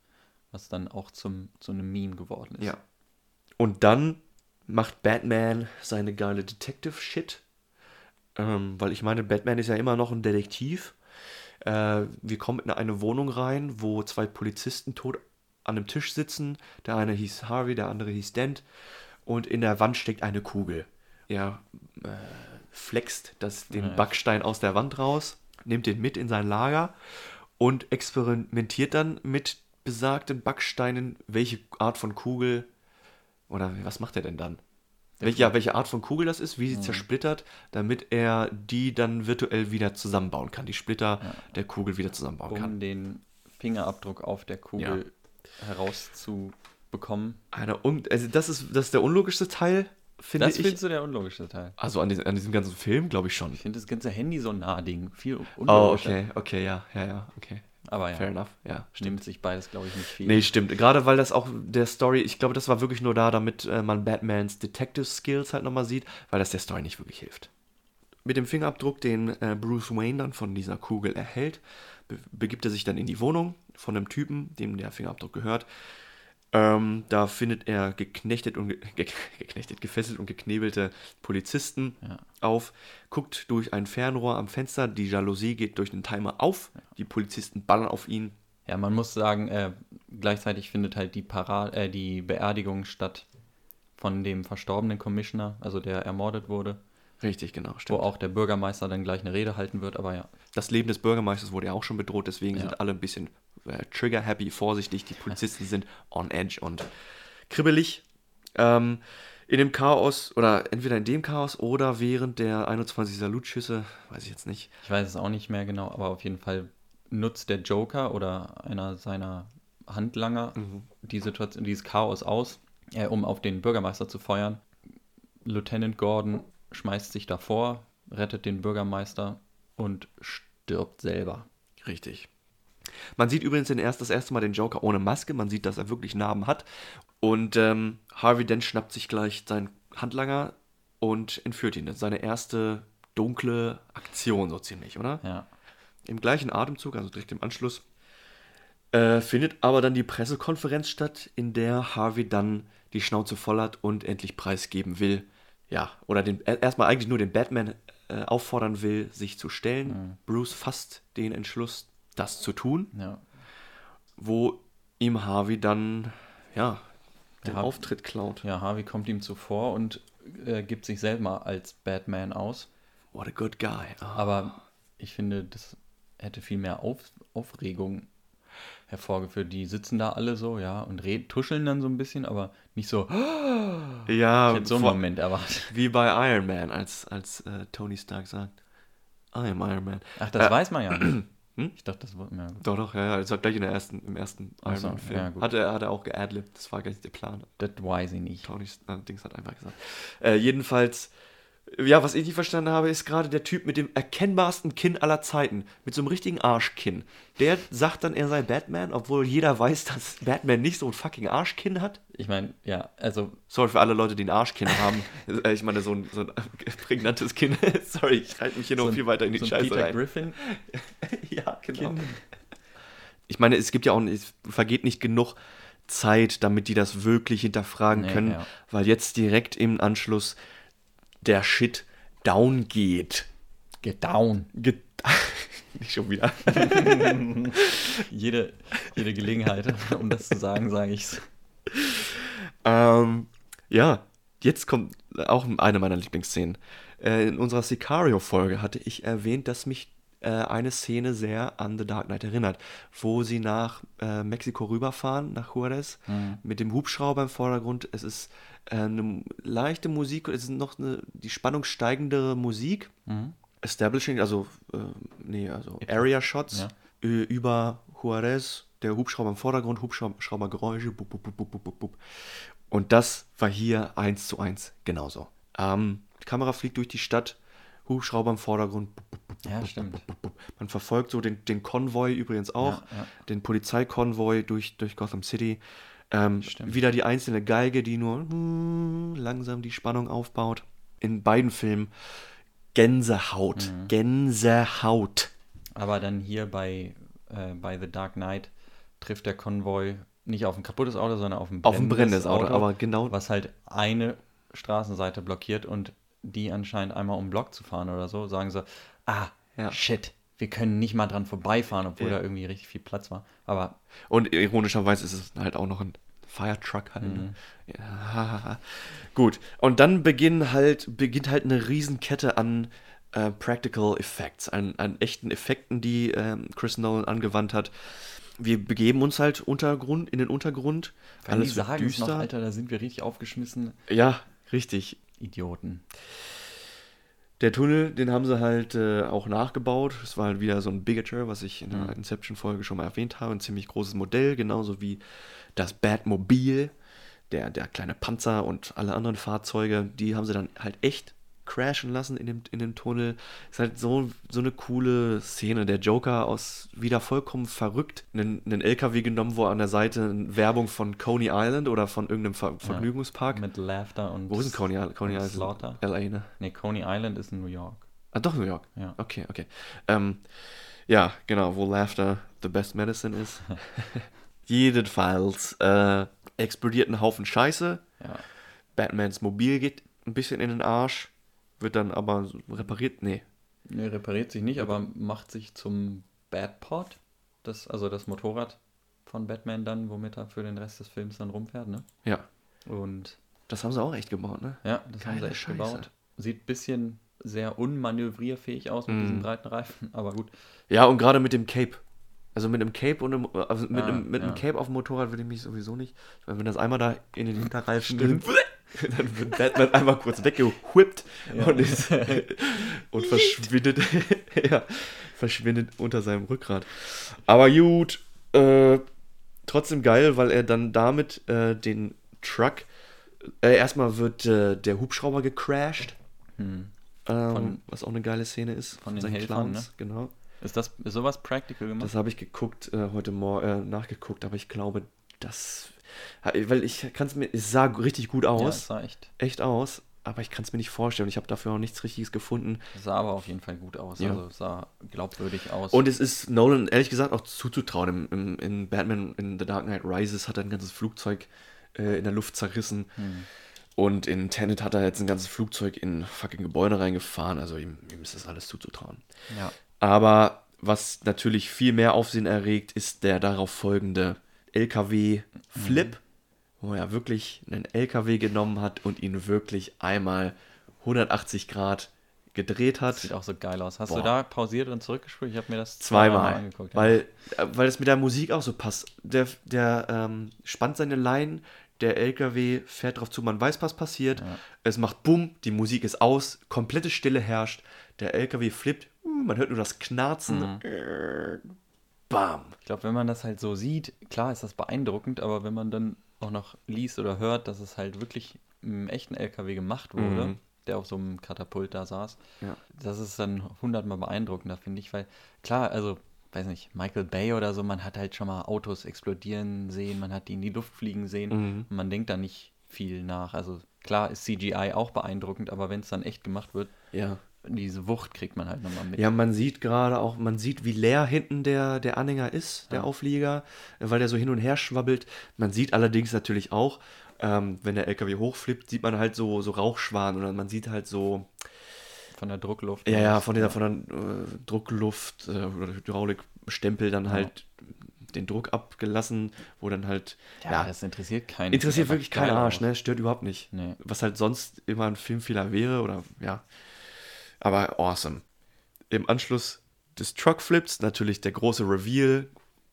H: was dann auch zum, zu einem Meme geworden ist.
G: Ja. Und dann macht Batman seine geile Detective-Shit. Ähm, weil ich meine, Batman ist ja immer noch ein Detektiv. Äh, wir kommen in eine Wohnung rein, wo zwei Polizisten tot an einem Tisch sitzen. Der eine hieß Harvey, der andere hieß Dent. Und in der Wand steckt eine Kugel. Er äh, flext das, den
H: Ja.
G: Backstein aus der Wand raus, nimmt den mit in sein Lager und experimentiert dann mit besagten Backsteinen, welche Art von Kugel oder was macht er denn dann? Welche, ja, welche Art von Kugel das ist, wie sie zersplittert, damit er die dann virtuell wieder zusammenbauen kann, die Splitter der Kugel wieder zusammenbauen
H: Um
G: kann.
H: den Fingerabdruck auf der Kugel herauszubekommen.
G: Eine, un- also das ist das ist der unlogischste Teil, finde
H: Das
G: ich.
H: findest du der unlogischste Teil.
G: Also an, diesem- an diesem ganzen Film, glaube ich schon.
H: Ich finde das ganze Handy so ein Nah-Ding. Viel
G: Oh,
H: unlogischer.
G: okay, okay, ja, ja, ja, okay.
H: Aber ja,
G: Fair enough, ja.
H: nimmt sich beides, glaube ich, nicht viel.
G: Nee, stimmt. Gerade weil das auch der Story, ich glaube, das war wirklich nur da, damit äh, man Batmans Detective Skills halt nochmal sieht, weil das der Story nicht wirklich hilft. Mit dem Fingerabdruck, den äh, Bruce Wayne dann von dieser Kugel erhält, be begibt er sich dann in die Wohnung von einem Typen, dem der Fingerabdruck gehört. Ähm, da findet er geknechtet und ge ge geknechtet, gefesselt und geknebelte Polizisten
H: Ja.
G: auf, guckt durch ein Fernrohr am Fenster, die Jalousie geht durch den Timer auf, die Polizisten ballern auf ihn,
H: Ja, man muss sagen, äh, gleichzeitig findet halt die, Para äh, die Beerdigung statt von dem verstorbenen Commissioner, also der ermordet wurde,
G: Richtig, genau,
H: wo
G: stimmt.
H: auch der Bürgermeister dann gleich eine Rede halten wird, aber ja.
G: Das Leben des Bürgermeisters wurde ja auch schon bedroht, deswegen
H: Ja.
G: sind alle ein bisschen äh, trigger-happy, vorsichtig. Die Polizisten sind on edge und kribbelig. Ähm, in dem Chaos, oder entweder in dem Chaos oder während der 21 Salutschüsse, weiß ich jetzt nicht.
H: Ich weiß es auch nicht mehr genau, aber auf jeden Fall nutzt der Joker oder einer seiner Handlanger die Situation, dieses Chaos aus, äh, um auf den Bürgermeister zu feuern. Lieutenant Gordon schmeißt sich davor, rettet den Bürgermeister und stirbt selber.
G: Richtig. Man sieht übrigens den erst, das erste Mal den Joker ohne Maske. Man sieht, dass er wirklich Narben hat. Und ähm, Harvey Dent schnappt sich gleich seinen Handlanger und entführt ihn. Das ist seine erste dunkle Aktion, so ziemlich, oder?
H: Ja.
G: Im gleichen Atemzug, also direkt im Anschluss, äh, findet aber dann die Pressekonferenz statt, in der Harvey dann die Schnauze voll hat und endlich preisgeben will. Ja, oder den, er- erstmal eigentlich nur den Batman äh, auffordern will, sich zu stellen. Bruce fasst den Entschluss, das zu tun,
H: ja.
G: wo ihm Harvey dann, ja, den
H: Ja,
G: Auftritt klaut.
H: Ja, Harvey kommt ihm zuvor und äh, gibt sich selber als Batman aus.
G: What a good guy. Ah.
H: Aber ich finde, das hätte viel mehr Auf Aufregung hervorgeführt. Die sitzen da alle so, ja, und red, tuscheln dann so ein bisschen, aber nicht so,
G: ja,
H: ich hätte so einen Moment erwartet.
G: wie bei Iron Man, als, als äh, Tony Stark sagt, I am Iron Man.
H: Ach, das
G: Äh,
H: weiß man ja nicht.
G: Hm?
H: Ich dachte, das war. Ja, gut.
G: Doch, doch, ja, ja, das war gleich in der ersten, im ersten Iron
H: so,
G: Man-Film.
H: ja, gut.
G: hat, er, hat er auch geadlibt, das war gar nicht der Plan.
H: Das weiß ich nicht.
G: Tony Dings hat einfach gesagt. Äh, jedenfalls, ja, was ich nicht verstanden habe, ist gerade der Typ mit dem erkennbarsten Kinn aller Zeiten, mit so einem richtigen Arschkinn. Der sagt dann, er sei Batman, obwohl jeder weiß, dass Batman nicht so ein fucking Arschkinn hat.
H: Ich meine, ja, also
G: Sorry für alle Leute, die ein Arschkinn haben. Ich meine, so ein, so ein prägnantes Kinn. Sorry, ich halte mich hier noch
H: ein-
G: viel weiter in die
H: so
G: Scheiße
H: Peter
G: rein.
H: Griffin.
G: ja, genau.
H: Kinn.
G: Ich meine, es gibt ja auch, es vergeht nicht genug Zeit, damit die das wirklich hinterfragen
H: Nee,
G: können,
H: ja.
G: weil jetzt direkt im Anschluss der Shit down geht.
H: Get down.
G: Ge nicht schon wieder.
H: Jede, jede Gelegenheit, um das zu sagen, sage ich's.
G: ähm, ja, jetzt kommt auch eine meiner Lieblingsszenen. Äh, in unserer Sicario-Folge hatte ich erwähnt, dass mich äh, eine Szene sehr an The Dark Knight erinnert, wo sie nach äh, Mexiko rüberfahren, nach Juarez, mit dem Hubschrauber im Vordergrund. Es ist eine leichte Musik, es ist noch eine, die Spannung steigendere Musik. Establishing, also, äh, nee, also Area Shots
H: Ja.
G: äh, über Juarez, der Hubschrauber im Vordergrund, Hubschraubergeräusche, bup, bup, bup, bup, bup, bup. Und das war hier eins zu eins genauso. Ähm, die Kamera fliegt durch die Stadt, Hubschrauber im Vordergrund. bup, bup, bup,
H: Ja,
G: bup,
H: stimmt.
G: Man verfolgt so den, den Konvoi übrigens auch,
H: Ja, ja.
G: den Polizeikonvoi durch, durch Gotham City. Ähm, wieder die einzelne Geige, die nur hm, langsam die Spannung aufbaut. In beiden Filmen Gänsehaut.
H: Mhm.
G: Gänsehaut.
H: Aber dann hier bei, äh, bei The Dark Knight trifft der Konvoi nicht auf ein kaputtes Auto, sondern auf ein
G: Auf ein brennendes Auto, aber genau-
H: Was halt eine Straßenseite blockiert und die anscheinend einmal um den Block zu fahren oder so, sagen sie, ah,
G: Ja.
H: shit, wir können nicht mal dran vorbeifahren, obwohl
G: Ja.
H: da irgendwie richtig viel Platz war. Aber
G: Und ironischerweise ist es halt auch noch ein Firetruck halt. Ne? Ja. Gut. Und dann beginnen halt, beginnt halt eine Riesenkette an äh, Practical Effects, an, an echten Effekten, die ähm, Chris Nolan angewandt hat. Wir begeben uns halt Untergrund, in den Untergrund.
H: wenn
G: Alles
H: sagen
G: düster.
H: noch, Alter, da sind wir richtig aufgeschmissen.
G: Ja, richtig.
H: Idioten.
G: Der Tunnel, den haben sie halt äh, auch nachgebaut. Es war halt wieder so ein Bigature, was ich in
H: Mhm.
G: der Inception-Folge schon mal erwähnt habe. Ein ziemlich großes Modell, genauso wie das Batmobil, der, der kleine Panzer und alle anderen Fahrzeuge. Die haben sie dann halt echt crashen lassen in dem, in dem Tunnel. Ist halt so, so eine coole Szene. Der Joker aus wieder vollkommen verrückt einen, einen LKW genommen, wo an der Seite eine Werbung von Coney Island oder von irgendeinem Ver Vergnügungspark.
H: Mit Laughter und
G: Wo ist denn Coney, Island? Coney Island?
H: Slaughter.
G: LA, ne?
H: Nee, Coney Island ist in New York.
G: Ah, doch New York.
H: Ja.
G: Okay, okay. Ähm, ja, genau, wo Laughter the best medicine ist. Jedenfalls äh, explodiert ein Haufen Scheiße.
H: Ja.
G: Batmans Mobil geht ein bisschen in den Arsch, wird dann aber repariert. Nee.
H: Nee, repariert sich nicht, aber macht sich zum Batpod. Das, also das Motorrad von Batman dann, womit er für den Rest des Films dann rumfährt, ne?
G: Ja,
H: Und
G: das haben sie auch echt gebaut, ne?
H: ja, das haben sie
G: Geile
H: echt
G: Scheiße.
H: gebaut. Sieht ein bisschen sehr unmanövrierfähig aus mit
G: Mhm.
H: diesen breiten Reifen, aber gut.
G: Ja, und gerade mit dem Cape. Also mit einem Cape und einem, also mit,
H: Ah,
G: einem, mit einem
H: ja.
G: Cape auf dem Motorrad würde ich mich sowieso nicht. Ich meine, wenn das einmal da in den Hinterreifen drin, dann wird Batman einmal kurz weggewhippt und, ist, und verschwindet, ja, verschwindet unter seinem Rückgrat. Aber gut, äh, trotzdem geil, weil er dann damit äh, den Truck, äh, erstmal wird äh, der Hubschrauber gecrashed.
H: Hm.
G: Ähm,
H: Von-
G: was auch eine geile Szene ist.
H: von den
G: seinen
H: Helfern, ne?
G: Genau.
H: Ist das ist sowas practical gemacht?
G: Das habe ich geguckt, äh, heute Morgen, äh, nachgeguckt, aber ich glaube, das. Weil ich kann es mir. Es sah richtig gut
H: ja, es
G: aus.
H: sah echt.
G: echt aus, aber ich kann es mir nicht vorstellen. Ich habe dafür auch nichts Richtiges gefunden.
H: Es sah aber auf jeden Fall gut aus.
G: Ja.
H: Also es sah glaubwürdig aus.
G: Und es ist Nolan ehrlich gesagt auch zuzutrauen. Im, im, in Batman in The Dark Knight Rises hat er ein ganzes Flugzeug äh, in der Luft zerrissen.
H: Hm.
G: Und in Tenet hat er jetzt ein ganzes Flugzeug in fucking Gebäude reingefahren. Also ihm, ihm ist das alles zuzutrauen.
H: ja.
G: Aber was natürlich viel mehr Aufsehen erregt, ist der darauf folgende LKW-Flip, wo er wirklich einen LKW genommen hat und ihn wirklich einmal 180 Grad gedreht hat.
H: Sieht auch so geil aus. Hast
G: Boah.
H: du da pausiert und zurückgespult? Ich habe mir das
G: Zweimal.
H: angeguckt. ja.
G: Weil, äh, weil es mit der Musik auch so passt. Der, der ähm, spannt seine Leinen, der LKW fährt drauf zu, man weiß, was passiert. Es macht Bumm, die Musik ist aus, komplette Stille herrscht. Der LKW flippt, man hört nur das Knarzen. Äh, Bam.
H: Ich glaube, wenn man das halt so sieht, klar ist das beeindruckend, aber wenn man dann auch noch liest oder hört, dass es halt wirklich im echten LKW gemacht wurde,
G: Mhm.
H: der auf so einem Katapult da saß,
G: Ja.
H: das ist dann hundertmal beeindruckender, finde ich, weil klar, also weiß nicht, Michael Bay oder so, man hat halt schon mal Autos explodieren sehen, man hat die in die Luft fliegen sehen
G: Mhm.
H: und man denkt da nicht viel nach. Also klar ist CGI auch beeindruckend, aber wenn es dann echt gemacht wird,
G: Ja.
H: Diese Wucht kriegt man halt nochmal mit.
G: Ja, man sieht gerade auch, man sieht, wie leer hinten der, der Anhänger ist, der Auflieger, äh, weil der so hin und her schwabbelt. Man sieht allerdings natürlich auch, ähm, wenn der LKW hochflippt, sieht man halt so, so Rauchschwaden oder man sieht halt so,
H: Von der Druckluft.
G: ja, ja, von dieser, von der äh, Druckluft äh, oder Hydraulikstempel dann halt den Druck abgelassen, wo dann halt,
H: Ja,
G: ja,
H: das interessiert keinen.
G: interessiert wirklich keinen Arsch, ne? Stört überhaupt nicht.
H: Nee.
G: Was halt sonst immer ein Filmfehler wäre oder ja. Aber awesome. Im Anschluss des Truckflips natürlich der große Reveal,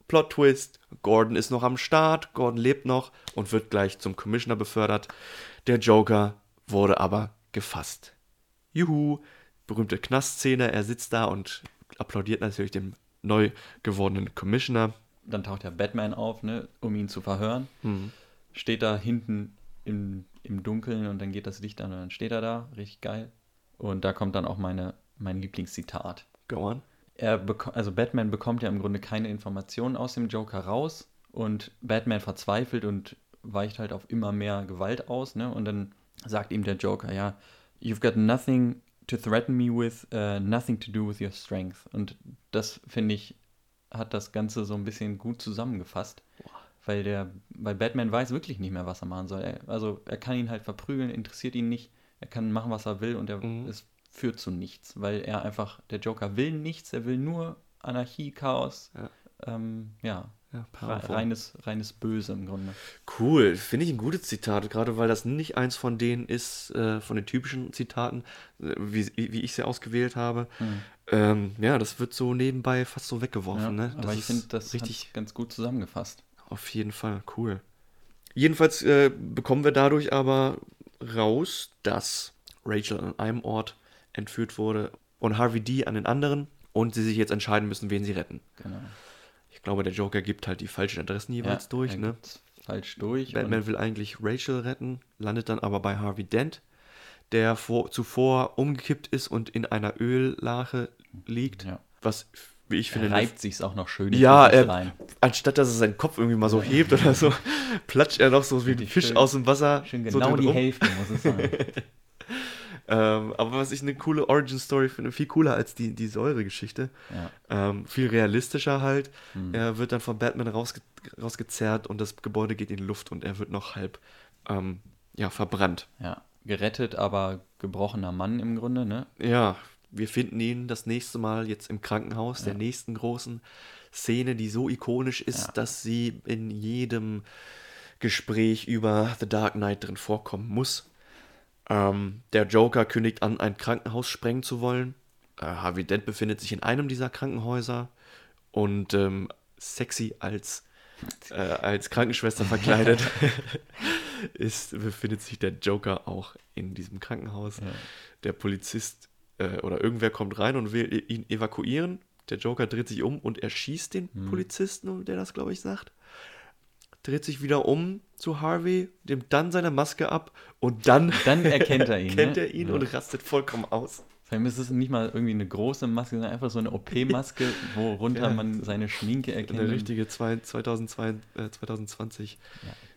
G: Plot Twist. Gordon ist noch am Start, Gordon lebt noch und wird gleich zum Commissioner befördert. Der Joker wurde aber gefasst. Juhu, berühmte Knastszene, er sitzt da und applaudiert natürlich dem neu gewordenen Commissioner.
H: Dann taucht ja Batman auf, ne, um ihn zu verhören. Steht da hinten im, im Dunkeln und dann geht das Licht an und dann steht er da. Richtig geil. Und da kommt dann auch meine, mein Lieblingszitat.
G: Go on.
H: Er also Batman bekommt ja im Grunde keine Informationen aus dem Joker raus und Batman verzweifelt und weicht halt auf immer mehr Gewalt aus, ne? Und dann sagt ihm der Joker, ja, you've got nothing to threaten me with, uh, nothing to do with your strength. Und das finde ich hat das Ganze so ein bisschen gut zusammengefasst, weil der, weil Batman weiß wirklich nicht mehr, was er machen soll. Er, also er kann ihn halt verprügeln, interessiert ihn nicht. Er kann machen, was er will und er, es führt zu nichts, weil er einfach, der Joker will nichts, er will nur Anarchie, Chaos,
G: Ja.
H: ähm, ja,
G: Ja,
H: reines, reines Böse im Grunde.
G: Cool, finde ich ein gutes Zitat, gerade weil das nicht eins von denen ist, äh, von den typischen Zitaten, äh, wie, wie ich sie ausgewählt habe. Ähm, ja, das wird so nebenbei fast so weggeworfen.
H: Ja,
G: ne?
H: aber ich finde, das
G: richtig
H: ganz gut zusammengefasst.
G: auf jeden Fall cool. Jedenfalls äh, bekommen wir dadurch aber raus, dass Rachel an einem Ort entführt wurde und Harvey D an den anderen und sie sich jetzt entscheiden müssen, wen sie retten.
H: Genau.
G: Ich glaube, der Joker gibt halt die falschen Adressen jeweils
H: Ja,
G: durch, ne?
H: Falsch durch.
G: Batman will eigentlich Rachel retten, landet dann aber bei Harvey Dent, der vor, zuvor umgekippt ist und in einer Öllache liegt,
H: Ja.
G: was, wie ich finde,
H: reibt sich's auch noch schön
G: ja,
H: Füße
G: er, anstatt dass er seinen Kopf irgendwie mal so hebt oder so, platscht er noch so wie ein Fisch
H: schön-
G: aus dem Wasser.
H: Schön
G: so
H: genau
G: drin
H: die
G: rum.
H: Hälfte, muss es sein.
G: Ähm, aber was ich eine coole Origin-Story finde, viel cooler als die, die Säure-Geschichte.
H: Ja.
G: Ähm, viel realistischer halt.
H: Hm.
G: Er wird dann von Batman rausge rausgezerrt und das Gebäude geht in die Luft und er wird noch halb ähm, ja, verbrannt.
H: ja. Gerettet, aber gebrochener Mann im Grunde, ne?
G: Ja, wir finden ihn das nächste Mal jetzt im Krankenhaus, der
H: Ja.
G: nächsten großen Szene, die so ikonisch ist,
H: Ja.
G: dass sie in jedem Gespräch über The Dark Knight drin vorkommen muss. Ähm, der Joker kündigt an, ein Krankenhaus sprengen zu wollen. Äh, Harvey Dent befindet sich in einem dieser Krankenhäuser und ähm, sexy als, äh, als Krankenschwester verkleidet ist, befindet sich der Joker auch in diesem Krankenhaus. Der Polizist äh, oder irgendwer kommt rein und will ihn evakuieren. Der Joker dreht sich um und erschießt den Polizisten, der das, glaube ich, sagt. Dreht sich wieder um zu Harvey, nimmt dann seine Maske ab und dann,
H: Dann erkennt er ihn. ne?
G: er ihn
H: Ja.
G: und rastet vollkommen aus.
H: Vor allem ist es nicht mal irgendwie eine große Maske, sondern einfach so eine OP-Maske, worunter
G: Ja.
H: man seine Schminke erkennt.
G: Eine richtige zwei, 2002, äh, 2020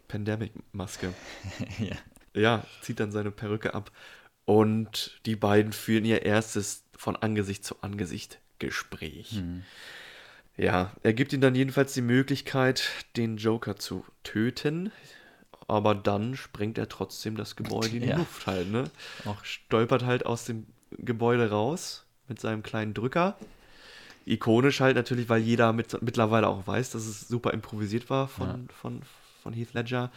G: Pandemic-Maske.
H: ja.
G: Ja, zieht dann seine Perücke ab. Und die beiden führen ihr erstes von Angesicht zu Angesicht Gespräch. Ja, er gibt ihm dann jedenfalls die Möglichkeit, den Joker zu töten. Aber dann sprengt er trotzdem das Gebäude in die
H: Ja.
G: Luft halt, ne?
H: Auch
G: Stolpert halt aus dem Gebäude raus mit seinem kleinen Drücker. Ikonisch halt natürlich, weil jeder mit, mittlerweile auch weiß, dass es super improvisiert war von,
H: Ja.
G: von, von Heath Ledger.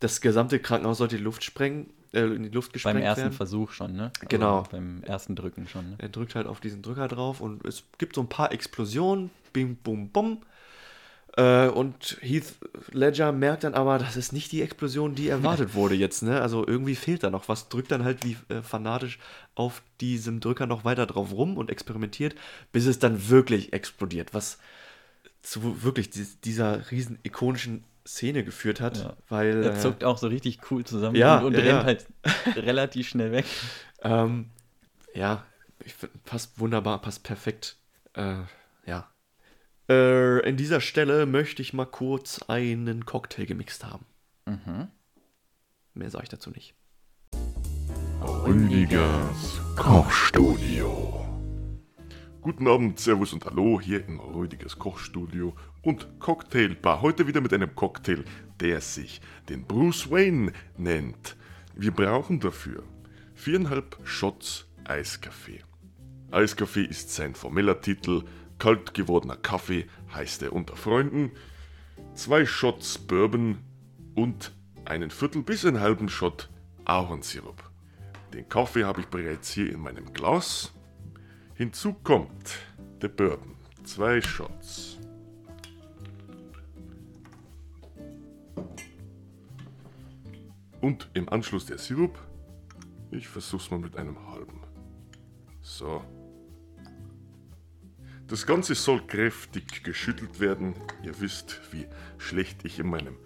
G: Das gesamte Krankenhaus sollte in die Luft sprengen, äh, in die Luft gesprengt
H: beim ersten
G: werden.
H: Versuch schon, ne? Also
G: Genau.
H: Beim ersten Drücken schon, ne?
G: Er drückt halt auf diesen Drücker drauf und es gibt so ein paar Explosionen. Bim, bum, bum. Äh, und Heath Ledger merkt dann aber, das ist nicht die Explosion, die erwartet wurde jetzt. Ne? Also irgendwie fehlt da noch was, drückt dann halt wie äh, fanatisch auf diesem Drücker noch weiter drauf rum und experimentiert, bis es dann wirklich explodiert, was zu wirklich dies- dieser riesen ikonischen Szene geführt hat,
H: Ja.
G: weil
H: Er
G: äh,
H: zuckt auch so richtig cool zusammen
G: Ja,
H: und, und
G: ja,
H: rennt
G: ja.
H: halt relativ schnell weg.
G: Ähm, ja, ich find, passt wunderbar, passt perfekt. Äh, ja. Äh, in dieser Stelle möchte ich mal kurz einen Cocktail gemixt haben. Mehr sage ich dazu nicht.
B: Rüdigers Kochstudio. Guten Abend, Servus und Hallo hier im Rüdigers Kochstudio und Cocktailbar. Heute wieder mit einem Cocktail, der sich den Bruce Wayne nennt. Wir brauchen dafür viereinhalb Shots Eiskaffee. Eiskaffee ist sein formeller Titel, kalt gewordener Kaffee heißt er unter Freunden. Zwei Shots Bourbon und einen Viertel bis einen halben Shot Ahornsirup. Den Kaffee habe ich bereits hier in meinem Glas. Hinzu kommt der Bourbon. Zwei Shots. Und im Anschluss der Sirup. Ich versuch's mal mit einem halben. So. Das Ganze soll kräftig geschüttelt werden. Ihr wisst, wie schlecht ich in meinem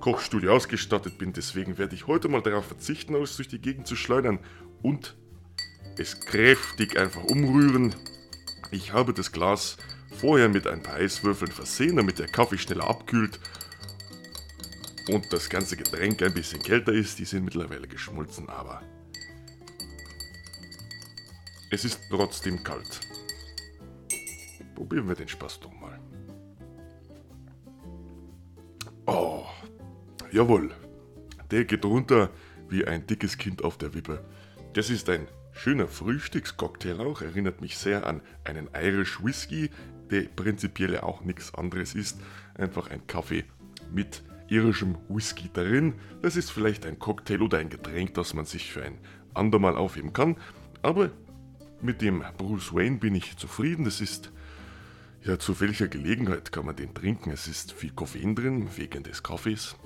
B: Kochstudio ausgestattet bin. Deswegen werde ich heute mal darauf verzichten, alles durch die Gegend zu schleudern und es kräftig einfach umrühren. Ich habe das Glas vorher mit ein paar Eiswürfeln versehen, damit der Kaffee schneller abkühlt und das ganze Getränk ein bisschen kälter ist. Die sind mittlerweile geschmolzen, aber es ist trotzdem kalt. Probieren wir den Spaß doch mal. Oh, jawohl. Der geht runter wie ein dickes Kind auf der Wippe. Das ist ein schöner Frühstückscocktail auch, erinnert mich sehr an einen Irish Whisky, der prinzipiell auch nichts anderes ist. Einfach ein Kaffee mit irischem Whisky darin. Das ist vielleicht ein Cocktail oder ein Getränk, das man sich für ein andermal aufheben kann. Aber mit dem Bruce Wayne bin ich zufrieden. Das ist ja, zu welcher Gelegenheit kann man den trinken? Es ist viel Koffein drin, wegen des Kaffees.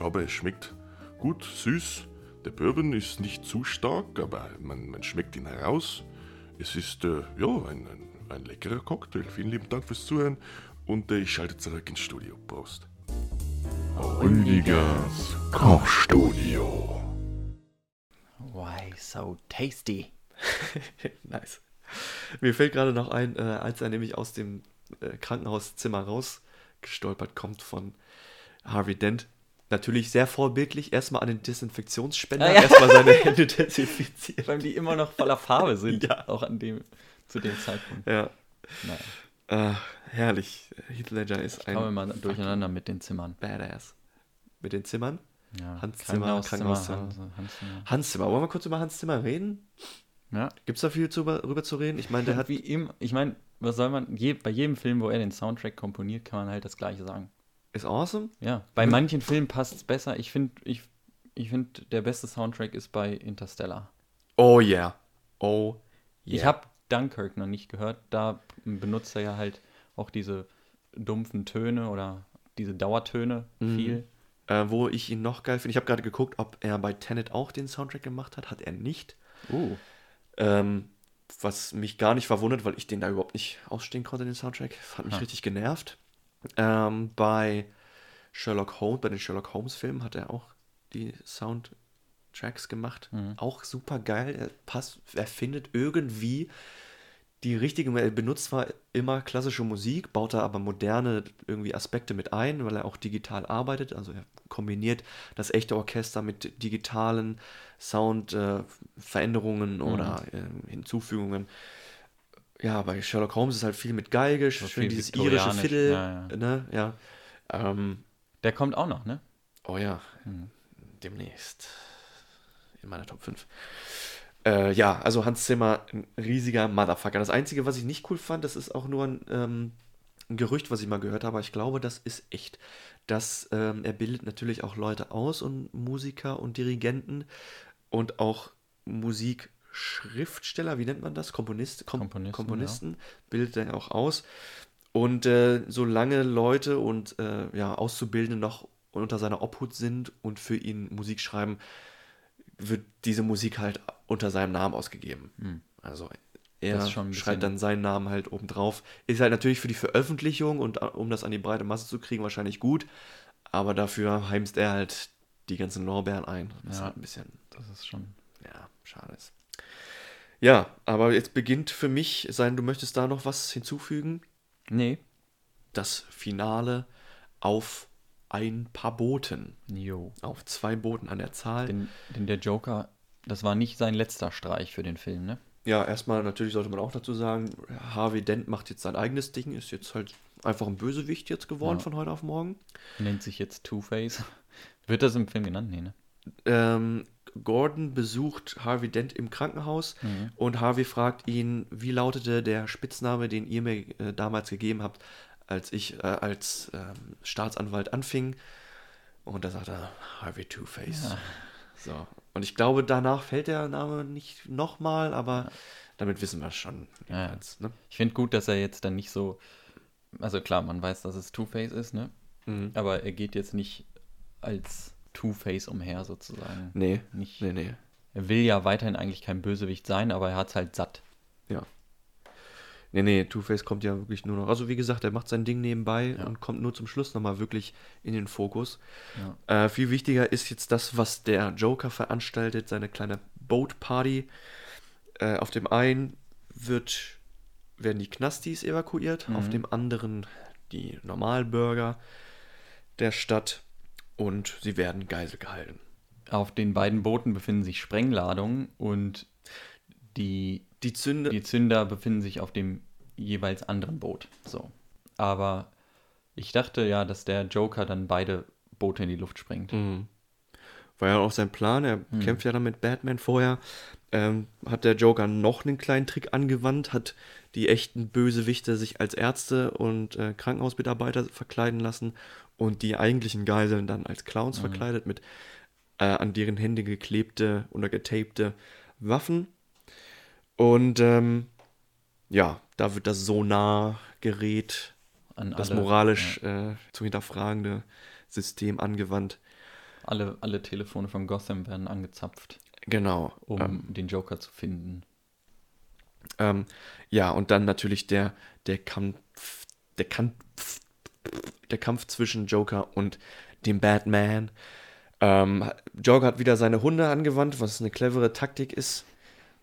B: Aber es schmeckt gut, süß. Der Bourbon ist nicht zu stark, aber man, man schmeckt ihn heraus. Es ist, äh, ja, ein, ein, ein leckerer Cocktail. Vielen lieben Dank fürs Zuhören und äh, ich schalte zurück ins Studio. Prost. Rüdigers Kochstudio.
H: Why so tasty?
G: nice. Mir fällt gerade noch ein, äh, als er nämlich aus dem äh, Krankenhauszimmer rausgestolpert kommt von Harvey Dent. Natürlich sehr vorbildlich. Erstmal an den Desinfektionsspender,
H: Ah, ja.
G: erstmal seine Hände desinfizieren.
H: Weil die immer noch voller Farbe sind.
G: Ja.
H: Auch an dem, zu dem Zeitpunkt.
G: Ja.
H: Naja,
G: Äh, herrlich. Heath Ledger ist
H: wir
G: ein
H: mal durcheinander mit den Zimmern.
G: Badass. Mit den Zimmern?
H: Ja,
G: Hans Zimmer, Krankenhauszimmer.
H: Hans, Hans Zimmer.
G: Hans Zimmer. Wollen wir kurz über Hans Zimmer reden?
H: Ja.
G: Gibt es da viel zu, rüber zu reden? Ich meine, der hat.
H: Wie immer, ich meine, was soll man, je, bei jedem Film, wo er den Soundtrack komponiert, kann man halt das Gleiche sagen.
G: Ist awesome.
H: Ja, bei manchen Filmen passt es besser. Ich finde, ich, ich find, der beste Soundtrack ist bei Interstellar.
G: Oh yeah. Oh yeah.
H: Ich habe Dunkirk noch nicht gehört. Da benutzt er ja halt auch diese dumpfen Töne oder diese Dauertöne viel.
G: Äh, wo ich ihn noch geil finde. Ich habe gerade geguckt, ob er bei Tenet auch den Soundtrack gemacht hat. Hat er nicht.
H: Uh.
G: Ähm, was mich gar nicht verwundert, weil ich den da überhaupt nicht ausstehen konnte, den Soundtrack. Hat mich
H: Ha.
G: richtig genervt. Ähm, bei Sherlock Holmes, bei den Sherlock Holmes Filmen hat er auch die Soundtracks gemacht. Auch super geil. Er passt, er findet irgendwie die richtige, er benutzt zwar immer klassische Musik, baut da aber moderne irgendwie Aspekte mit ein, weil er auch digital arbeitet. Also er kombiniert das echte Orchester mit digitalen Soundveränderungen oder äh, Hinzufügungen. Ja, bei Sherlock Holmes ist halt viel mit Geige, schön
H: viel
G: dieses irische Fiddle.
H: ja, ja.
G: Ne? ja. Ähm,
H: Der kommt auch noch, ne?
G: Oh ja, demnächst in meiner Top 5. Äh, ja, also Hans Zimmer, ein riesiger Motherfucker. Das Einzige, was ich nicht cool fand, das ist auch nur ein, ähm, ein Gerücht, was ich mal gehört habe, aber ich glaube, das ist echt. Dass ähm, er bildet natürlich auch Leute aus und Musiker und Dirigenten und auch Musikschriftsteller, wie nennt man das? Komponist, Kom
H: Komponisten,
G: Komponisten bildet er auch aus. Und äh, solange Leute und äh, ja, Auszubildende noch unter seiner Obhut sind und für ihn Musik schreiben, wird diese Musik halt unter seinem Namen ausgegeben. Also er
H: Das ist
G: schreibt dann seinen Namen halt oben drauf. Ist halt natürlich für die Veröffentlichung und äh, um das an die breite Masse zu kriegen, wahrscheinlich gut. Aber dafür heimst er halt die ganzen Lorbeeren ein. Was
H: Ja.
G: halt ein bisschen
H: Das ist schon.
G: ja, schade ist. Ja, aber jetzt beginnt für mich sein, du möchtest da noch was hinzufügen?
H: Nee.
G: Das Finale auf ein paar Booten.
H: Jo.
G: Auf zwei Booten an der Zahl.
H: Denn, denn der Joker, das war nicht sein letzter Streich für den Film, ne?
G: Ja, erstmal natürlich sollte man auch dazu sagen, Harvey Dent macht jetzt sein eigenes Ding, ist jetzt halt einfach ein Bösewicht jetzt geworden
H: Ja.
G: von heute auf morgen.
H: Nennt sich jetzt Two-Face. Wird das im Film genannt? Nee, ne?
G: Ähm, Gordon besucht Harvey Dent im Krankenhaus und Harvey fragt ihn, wie lautete der Spitzname, den ihr mir äh, damals gegeben habt, als ich äh, als ähm, Staatsanwalt anfing. Und da sagt er Harvey Two-Face. So. Und ich glaube, danach fällt der Name nicht nochmal, aber damit wissen wir schon.
H: Ja.
G: jedenfalls, ne?
H: Ich finde gut, dass er jetzt dann nicht so. Also klar, man weiß, dass es Two-Face ist, ne?
G: Mhm.
H: Aber er geht jetzt nicht als Two-Face umher, sozusagen.
G: Nee,
H: Nicht,
G: nee, nee.
H: Er will ja weiterhin eigentlich kein Bösewicht sein, aber er hat es halt satt.
G: Ja. Nee, nee, Two-Face kommt ja wirklich nur noch. Also, wie gesagt, er macht sein Ding nebenbei und kommt nur zum Schluss nochmal wirklich in den Fokus. Äh, viel wichtiger ist jetzt das, was der Joker veranstaltet, seine kleine Boat-Party. Äh, auf dem einen wird, werden die Knastis evakuiert, auf dem anderen die Normalbürger der Stadt und sie werden Geisel gehalten.
H: Auf den beiden Booten befinden sich Sprengladungen und die,
G: Die Zünde.
H: die Zünder befinden sich auf dem jeweils anderen Boot. So. Aber ich dachte ja, dass der Joker dann beide Boote in die Luft sprengt.
G: War ja auch sein Plan. Er kämpft ja dann mit Batman vorher. Ähm, hat der Joker noch einen kleinen Trick angewandt, hat die echten Bösewichte sich als Ärzte und äh, Krankenhausmitarbeiter verkleiden lassen und die eigentlichen Geiseln dann als Clowns verkleidet mit äh, an deren Hände geklebte oder getapte Waffen. Und ähm, ja, da wird das Sonargerät,
H: An
G: das
H: alle-
G: moralisch äh, zu hinterfragende System angewandt.
H: Alle, alle Telefone von Gotham werden angezapft,
G: Genau.
H: um
G: ähm,
H: den Joker zu finden.
G: Ähm, ja, und dann natürlich der, der Kampf, der Kampf, der Kampf zwischen Joker und dem Batman. Ähm, Joker hat wieder seine Hunde angewandt, was eine clevere Taktik ist.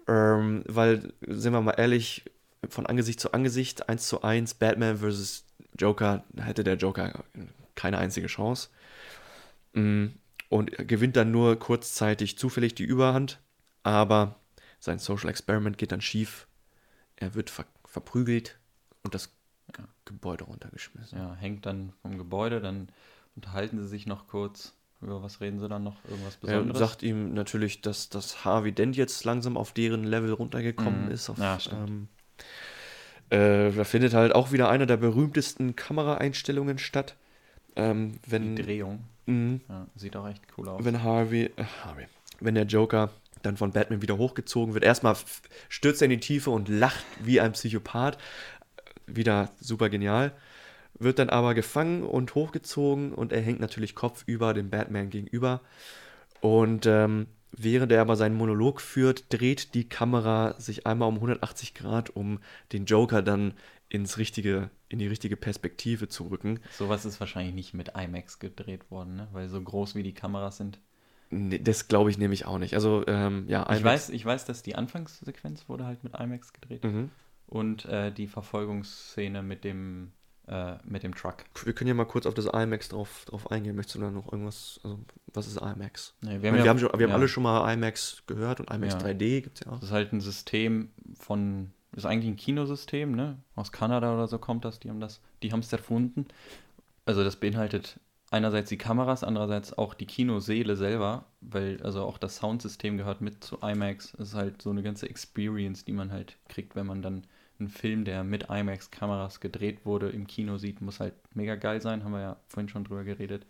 G: Ähm, weil, sind wir mal ehrlich, von Angesicht zu Angesicht, eins zu eins, Batman versus Joker, hätte der Joker keine einzige Chance. Mm, Und er gewinnt dann nur kurzzeitig zufällig die Überhand, aber sein Social Experiment geht dann schief. Er wird ver verprügelt und das Gebäude runtergeschmissen.
H: Ja, hängt dann vom Gebäude, dann unterhalten sie sich noch kurz. Über was reden sie dann noch? Irgendwas
G: Er
H: Besonderes?
G: sagt ihm natürlich, dass das Harvey Dent jetzt langsam auf deren Level runtergekommen
H: Mhm.
G: ist. Auf,
H: Ja, stimmt.
G: ähm, äh, da findet halt auch wieder eine der berühmtesten Kameraeinstellungen statt. Ähm,
H: die
G: wenn,
H: Drehung.
G: Mhm.
H: Ja, sieht auch echt cool aus.
G: wenn Harvey, äh, Harvey, wenn der Joker dann von Batman wieder hochgezogen wird, erstmal stürzt er in die Tiefe und lacht wie ein Psychopath. Wieder super genial. Wird dann aber gefangen und hochgezogen und er hängt natürlich kopfüber dem Batman gegenüber. Und ähm, während er aber seinen Monolog führt, dreht die Kamera sich einmal um 180 Grad, um den Joker dann ins richtige, in die richtige Perspektive zu rücken.
H: Sowas ist wahrscheinlich nicht mit IMAX gedreht worden, ne? weil so groß wie die Kameras sind.
G: Nee, das glaube ich nämlich auch nicht. Also, ähm, ja,
H: Ich
G: IMAX-
H: weiß, ich weiß, dass die Anfangssequenz wurde halt mit IMAX gedreht
G: Mhm.
H: und äh, die Verfolgungsszene mit dem, äh, mit dem Truck.
G: Wir können ja mal kurz auf das IMAX drauf, drauf eingehen. Möchtest du da noch irgendwas? Also, was ist IMAX?
H: Nee,
G: Wir haben, wir haben, schon, wir haben
H: ja,
G: alle schon mal IMAX gehört und IMAX
H: Ja.
G: 3D gibt es ja auch.
H: Das ist halt ein System von, ist eigentlich ein Kinosystem, ne? Aus Kanada oder so kommt das, die haben das, die haben es erfunden. Also das beinhaltet einerseits die Kameras, andererseits auch die Kinoseele selber, weil also auch das Soundsystem gehört mit zu IMAX. Es ist halt so eine ganze Experience, die man halt kriegt, wenn man dann einen Film, der mit IMAX-Kameras gedreht wurde, im Kino sieht, muss halt mega geil sein, haben wir ja vorhin schon drüber geredet.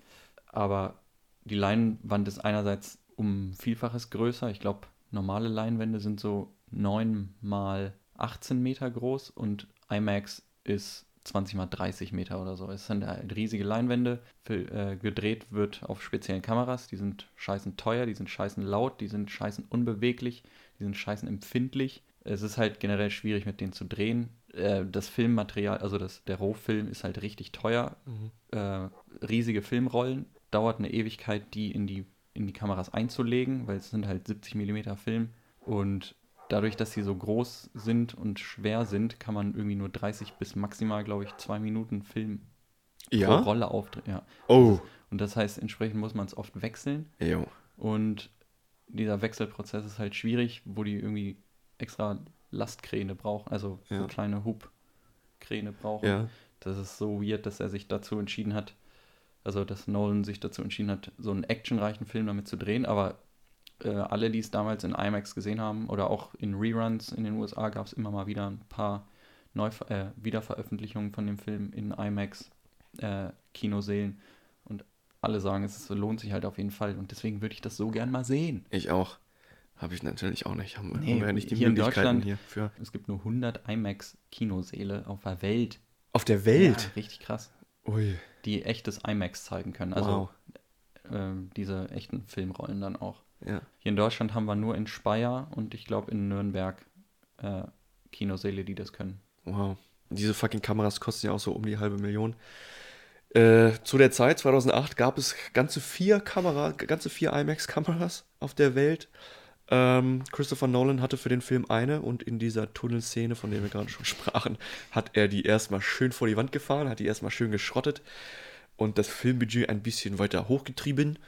H: Aber die Leinwand ist einerseits um Vielfaches größer. Ich glaube, normale Leinwände sind so 9 mal 18 Meter groß und IMAX ist 20 mal 30 Meter oder so. Es sind halt riesige Leinwände. Fil- äh, gedreht wird auf speziellen Kameras. Die sind scheißen teuer, die sind scheißen laut, die sind scheißen unbeweglich, die sind scheißen empfindlich. Es ist halt generell schwierig, mit denen zu drehen. Äh, das Filmmaterial, also das, der Rohfilm ist halt richtig teuer. Äh, riesige Filmrollen. Dauert eine Ewigkeit, die in die, in die Kameras einzulegen, weil es sind halt 70 mm Film. Und dadurch, dass sie so groß sind und schwer sind, kann man irgendwie nur 30 bis maximal, glaube ich, zwei Minuten Film pro Rolle aufdrehen. Ja.
G: Oh.
H: Und das heißt, entsprechend muss man es oft wechseln.
G: Jo.
H: Und dieser Wechselprozess ist halt schwierig, wo die irgendwie extra Lastkräne brauchen, also so
G: Ja.
H: kleine Hubkräne brauchen.
G: Ja.
H: Das ist so weird, dass er sich dazu entschieden hat, also dass Nolan sich dazu entschieden hat, so einen actionreichen Film damit zu drehen, aber äh, alle, die es damals in IMAX gesehen haben oder auch in Reruns in den USA gab es immer mal wieder ein paar Neu äh, Wiederveröffentlichungen von dem Film in IMAX äh, Kinosälen und alle sagen, es lohnt sich halt auf jeden Fall und deswegen würde ich das so gern mal sehen.
G: Ich auch. Habe ich natürlich auch nicht. Haben,
H: Nee,
G: haben wir ja nicht die
H: hier in
G: Möglichkeiten
H: Deutschland-
G: hier für.
H: Es gibt nur 100 IMAX-Kinosäle auf der Welt.
G: Auf der Welt?
H: Ja, richtig krass.
G: Ui.
H: Die echtes IMAX zeigen können. Also
G: Wow.
H: ähm, diese echten Filmrollen dann auch.
G: Ja.
H: Hier in Deutschland haben wir nur in Speyer und ich glaube in Nürnberg äh, Kinosäle, die das können.
G: Wow. Diese fucking Kameras kosten ja auch so um die halbe Million. Äh, zu der Zeit, 2008, gab es ganze vier Kamera, ganze vier IMAX-Kameras auf der Welt. Ähm, Christopher Nolan hatte für den Film eine und in dieser Tunnelszene, von der wir gerade schon sprachen, hat er die erstmal schön vor die Wand gefahren, hat die erstmal schön geschrottet und das Filmbudget ein bisschen weiter hochgetrieben.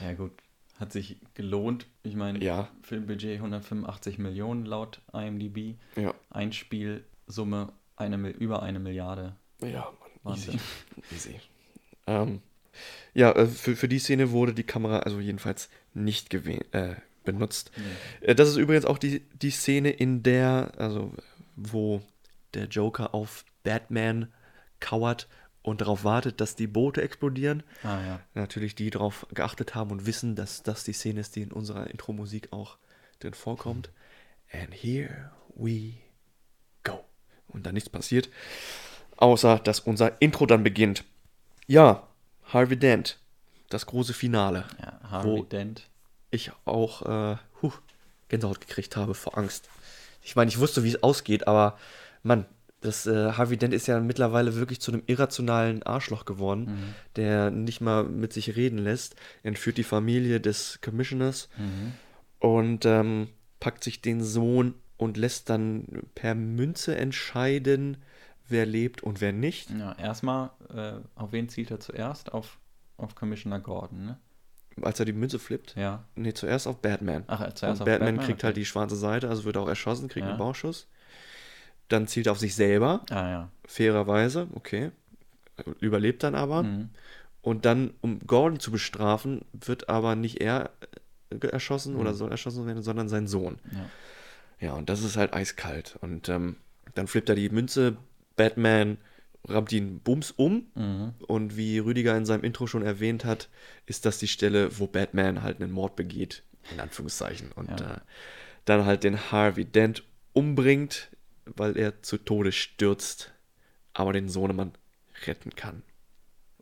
H: Ja gut, hat sich gelohnt. Ich meine,
G: Ja.
H: Filmbudget 185 Millionen laut IMDb.
G: Ja.
H: Einspielsumme eine, über eine Milliarde.
G: Ja, Mann, easy. Easy. Ähm, ja, äh, für, für die Szene wurde die Kamera also jedenfalls nicht äh, benutzt. Äh, Das ist übrigens auch die, die Szene, in der, also wo der Joker auf Batman kauert und darauf wartet, dass die Boote explodieren.
H: Ah ja.
G: Natürlich die darauf geachtet haben und wissen, dass das die Szene ist, die in unserer Intro-Musik auch drin vorkommt. And here we go. Und dann nichts passiert, außer dass unser Intro dann beginnt. Ja, Harvey Dent, das große Finale,
H: ja Harvey Dent.
G: Ich auch äh, huh, Gänsehaut gekriegt habe vor Angst. Ich meine, ich wusste, wie es ausgeht, aber Mann, das äh, Harvey Dent ist ja mittlerweile wirklich zu einem irrationalen Arschloch geworden, der nicht mal mit sich reden lässt, entführt die Familie des Commissioners und ähm, packt sich den Sohn und lässt dann per Münze entscheiden, wer lebt und wer nicht.
H: Ja, erstmal, äh, auf wen zielt er zuerst? Auf, auf Commissioner Gordon, ne?
G: Als er die Münze flippt.
H: Ja.
G: Nee, zuerst auf Batman.
H: Ach, zuerst
G: und
H: auf
G: Batman,
H: Batman,
G: kriegt halt die schwarze Seite, also wird auch erschossen, kriegt
H: Ja.
G: einen Bauschuss. Dann zielt er auf sich selber,
H: Ah ja.
G: fairerweise, okay. Überlebt dann aber.
H: Mhm.
G: Und dann, um Gordon zu bestrafen, wird aber nicht er äh, erschossen oder soll erschossen werden, sondern sein Sohn.
H: Mhm. Ja.
G: Ja, und das ist halt eiskalt. Und ähm, dann flippt er die Münze, Batman rammt ihn bums um.
H: Mhm.
G: Und wie Rüdiger in seinem Intro schon erwähnt hat, ist das die Stelle, wo Batman halt einen Mord begeht, in Anführungszeichen. Und
H: Ja.
G: äh, dann halt den Harvey Dent umbringt, weil er zu Tode stürzt, aber den Sohnemann retten kann.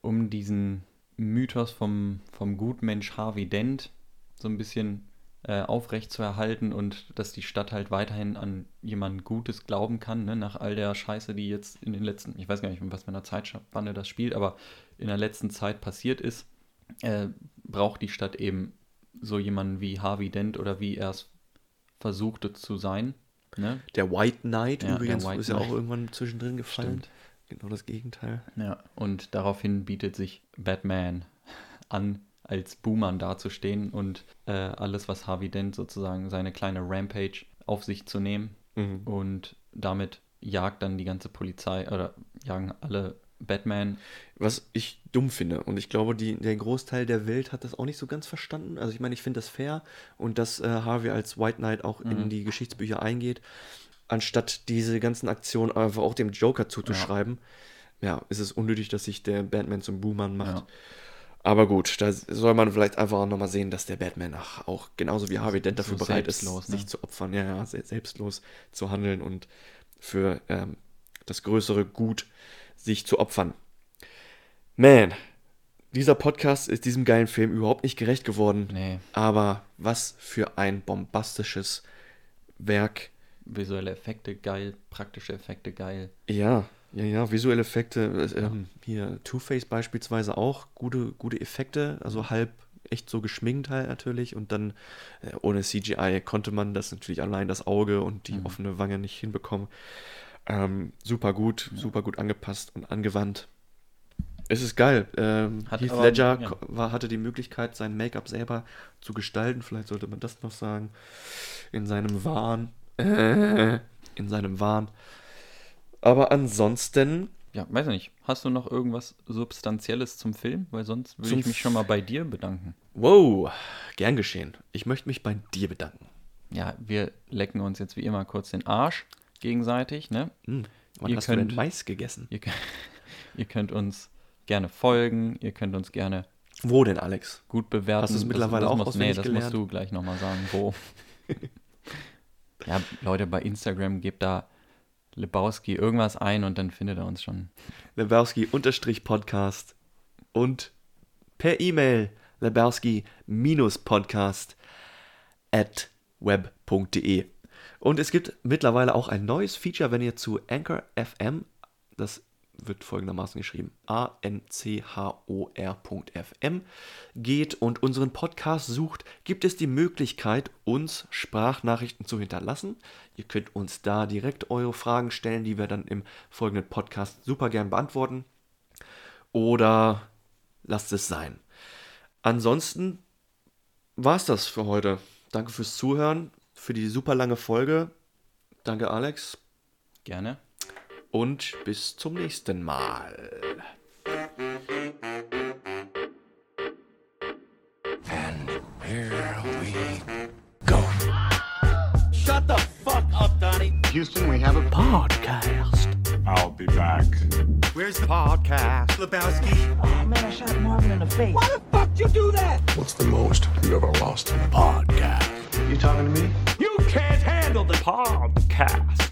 H: um diesen Mythos vom, vom Gutmensch Harvey Dent so ein bisschen äh, aufrecht zu erhalten und dass die Stadt halt weiterhin an jemand Gutes glauben kann, ne? nach all der Scheiße, die jetzt in den letzten, ich weiß gar nicht, was für einer Zeitspanne das spielt, aber in der letzten Zeit passiert ist, äh, braucht die Stadt eben so jemanden wie Harvey Dent oder wie er es versuchte zu sein. Ne?
G: Der White Knight
H: Ja,
G: übrigens
H: White
G: ist ja auch
H: Knight.
G: irgendwann zwischendrin gefallen.
H: Stimmt.
G: Genau das Gegenteil.
H: Ja, und daraufhin bietet sich Batman an, als Boomer dazustehen und äh, alles, was Harvey Dent sozusagen seine kleine Rampage auf sich zu nehmen.
G: Mhm.
H: Und damit jagt dann die ganze Polizei oder jagen alle Batman.
G: Was ich dumm finde. Und ich glaube, die, der Großteil der Welt hat das auch nicht so ganz verstanden. Also ich meine, ich finde das fair und dass äh, Harvey als White Knight auch in die Geschichtsbücher eingeht, anstatt diese ganzen Aktionen einfach auch dem Joker zuzuschreiben. Ja, ist es unnötig, dass sich der Batman zum Buhmann macht.
H: Ja.
G: Aber gut, da soll man vielleicht einfach auch nochmal sehen, dass der Batman auch, auch genauso wie Harvey Dent dafür
H: so
G: bereit ist,
H: ne?
G: sich zu opfern, ja, ja, se- selbstlos zu handeln und für ähm, das größere Gut sich zu opfern. Man, dieser Podcast ist diesem geilen Film überhaupt nicht gerecht geworden.
H: Nee.
G: Aber was für ein bombastisches Werk.
H: Visuelle Effekte geil, praktische Effekte geil.
G: Ja, ja, ja, visuelle Effekte. äh, Ähm, hier Two-Face beispielsweise auch. Gute, gute Effekte, also halb echt so geschminkt halt natürlich. Und dann äh, ohne CGI konnte man das natürlich allein das Auge und die offene Wange nicht hinbekommen. Ähm, super gut, super gut angepasst und angewandt. Es ist geil. Ähm, Heath
H: aber-
G: Ledger
H: ja.
G: war, hatte die Möglichkeit, sein Make-up selber zu gestalten. Vielleicht sollte man das noch sagen. In seinem Wahn. Äh, in seinem Wahn. Aber ansonsten,
H: Ja, weiß nicht. Hast du noch irgendwas Substanzielles zum Film? Weil sonst würde ich mich schon mal bei dir bedanken.
G: wow, gern geschehen. Ich möchte mich bei dir bedanken.
H: Ja, wir lecken uns jetzt wie immer kurz den Arsch gegenseitig, ne?
G: Hm, wann
H: Ihr
G: hast du denn
H: könnt-
G: Mais gegessen?
H: Ihr, könnt- ihr könnt uns gerne folgen, ihr könnt uns gerne
G: Wo denn, Alex?
H: gut bewerten.
G: Hast du es
H: Das-
G: mittlerweile
H: das
G: auch
H: musst, Nee, das
G: gelernt?
H: musst du gleich nochmal sagen, wo. ja, Leute, bei Instagram gebt da Lebowski irgendwas ein und dann findet er uns schon.
G: Lebowski-Podcast und per E-Mail lebowski-podcast at web.de. Und es gibt mittlerweile auch ein neues Feature, wenn ihr zu Anchor FM, das wird folgendermaßen geschrieben, a-n-c-h-o-r.fm geht und unseren Podcast sucht, gibt es die Möglichkeit, uns Sprachnachrichten zu hinterlassen. Ihr könnt uns da direkt eure Fragen stellen, die wir dann im folgenden Podcast super gern beantworten. Oder lasst es sein. Ansonsten war es das für heute. Danke fürs Zuhören, für die super lange Folge. Danke, Alex.
H: Gerne.
G: Und bis zum nächsten Mal.
D: And here we go.
F: Shut the fuck up, Donnie.
I: Houston, we have a
D: Podcast.
E: I'll be back.
I: Where's the podcast? Lebowski.
D: Oh man, I shot Marvin in the face. Why the fuck did you do that?
E: What's the most you ever lost?
D: In a podcast.
I: You talking to me?
D: You can't handle the podcast.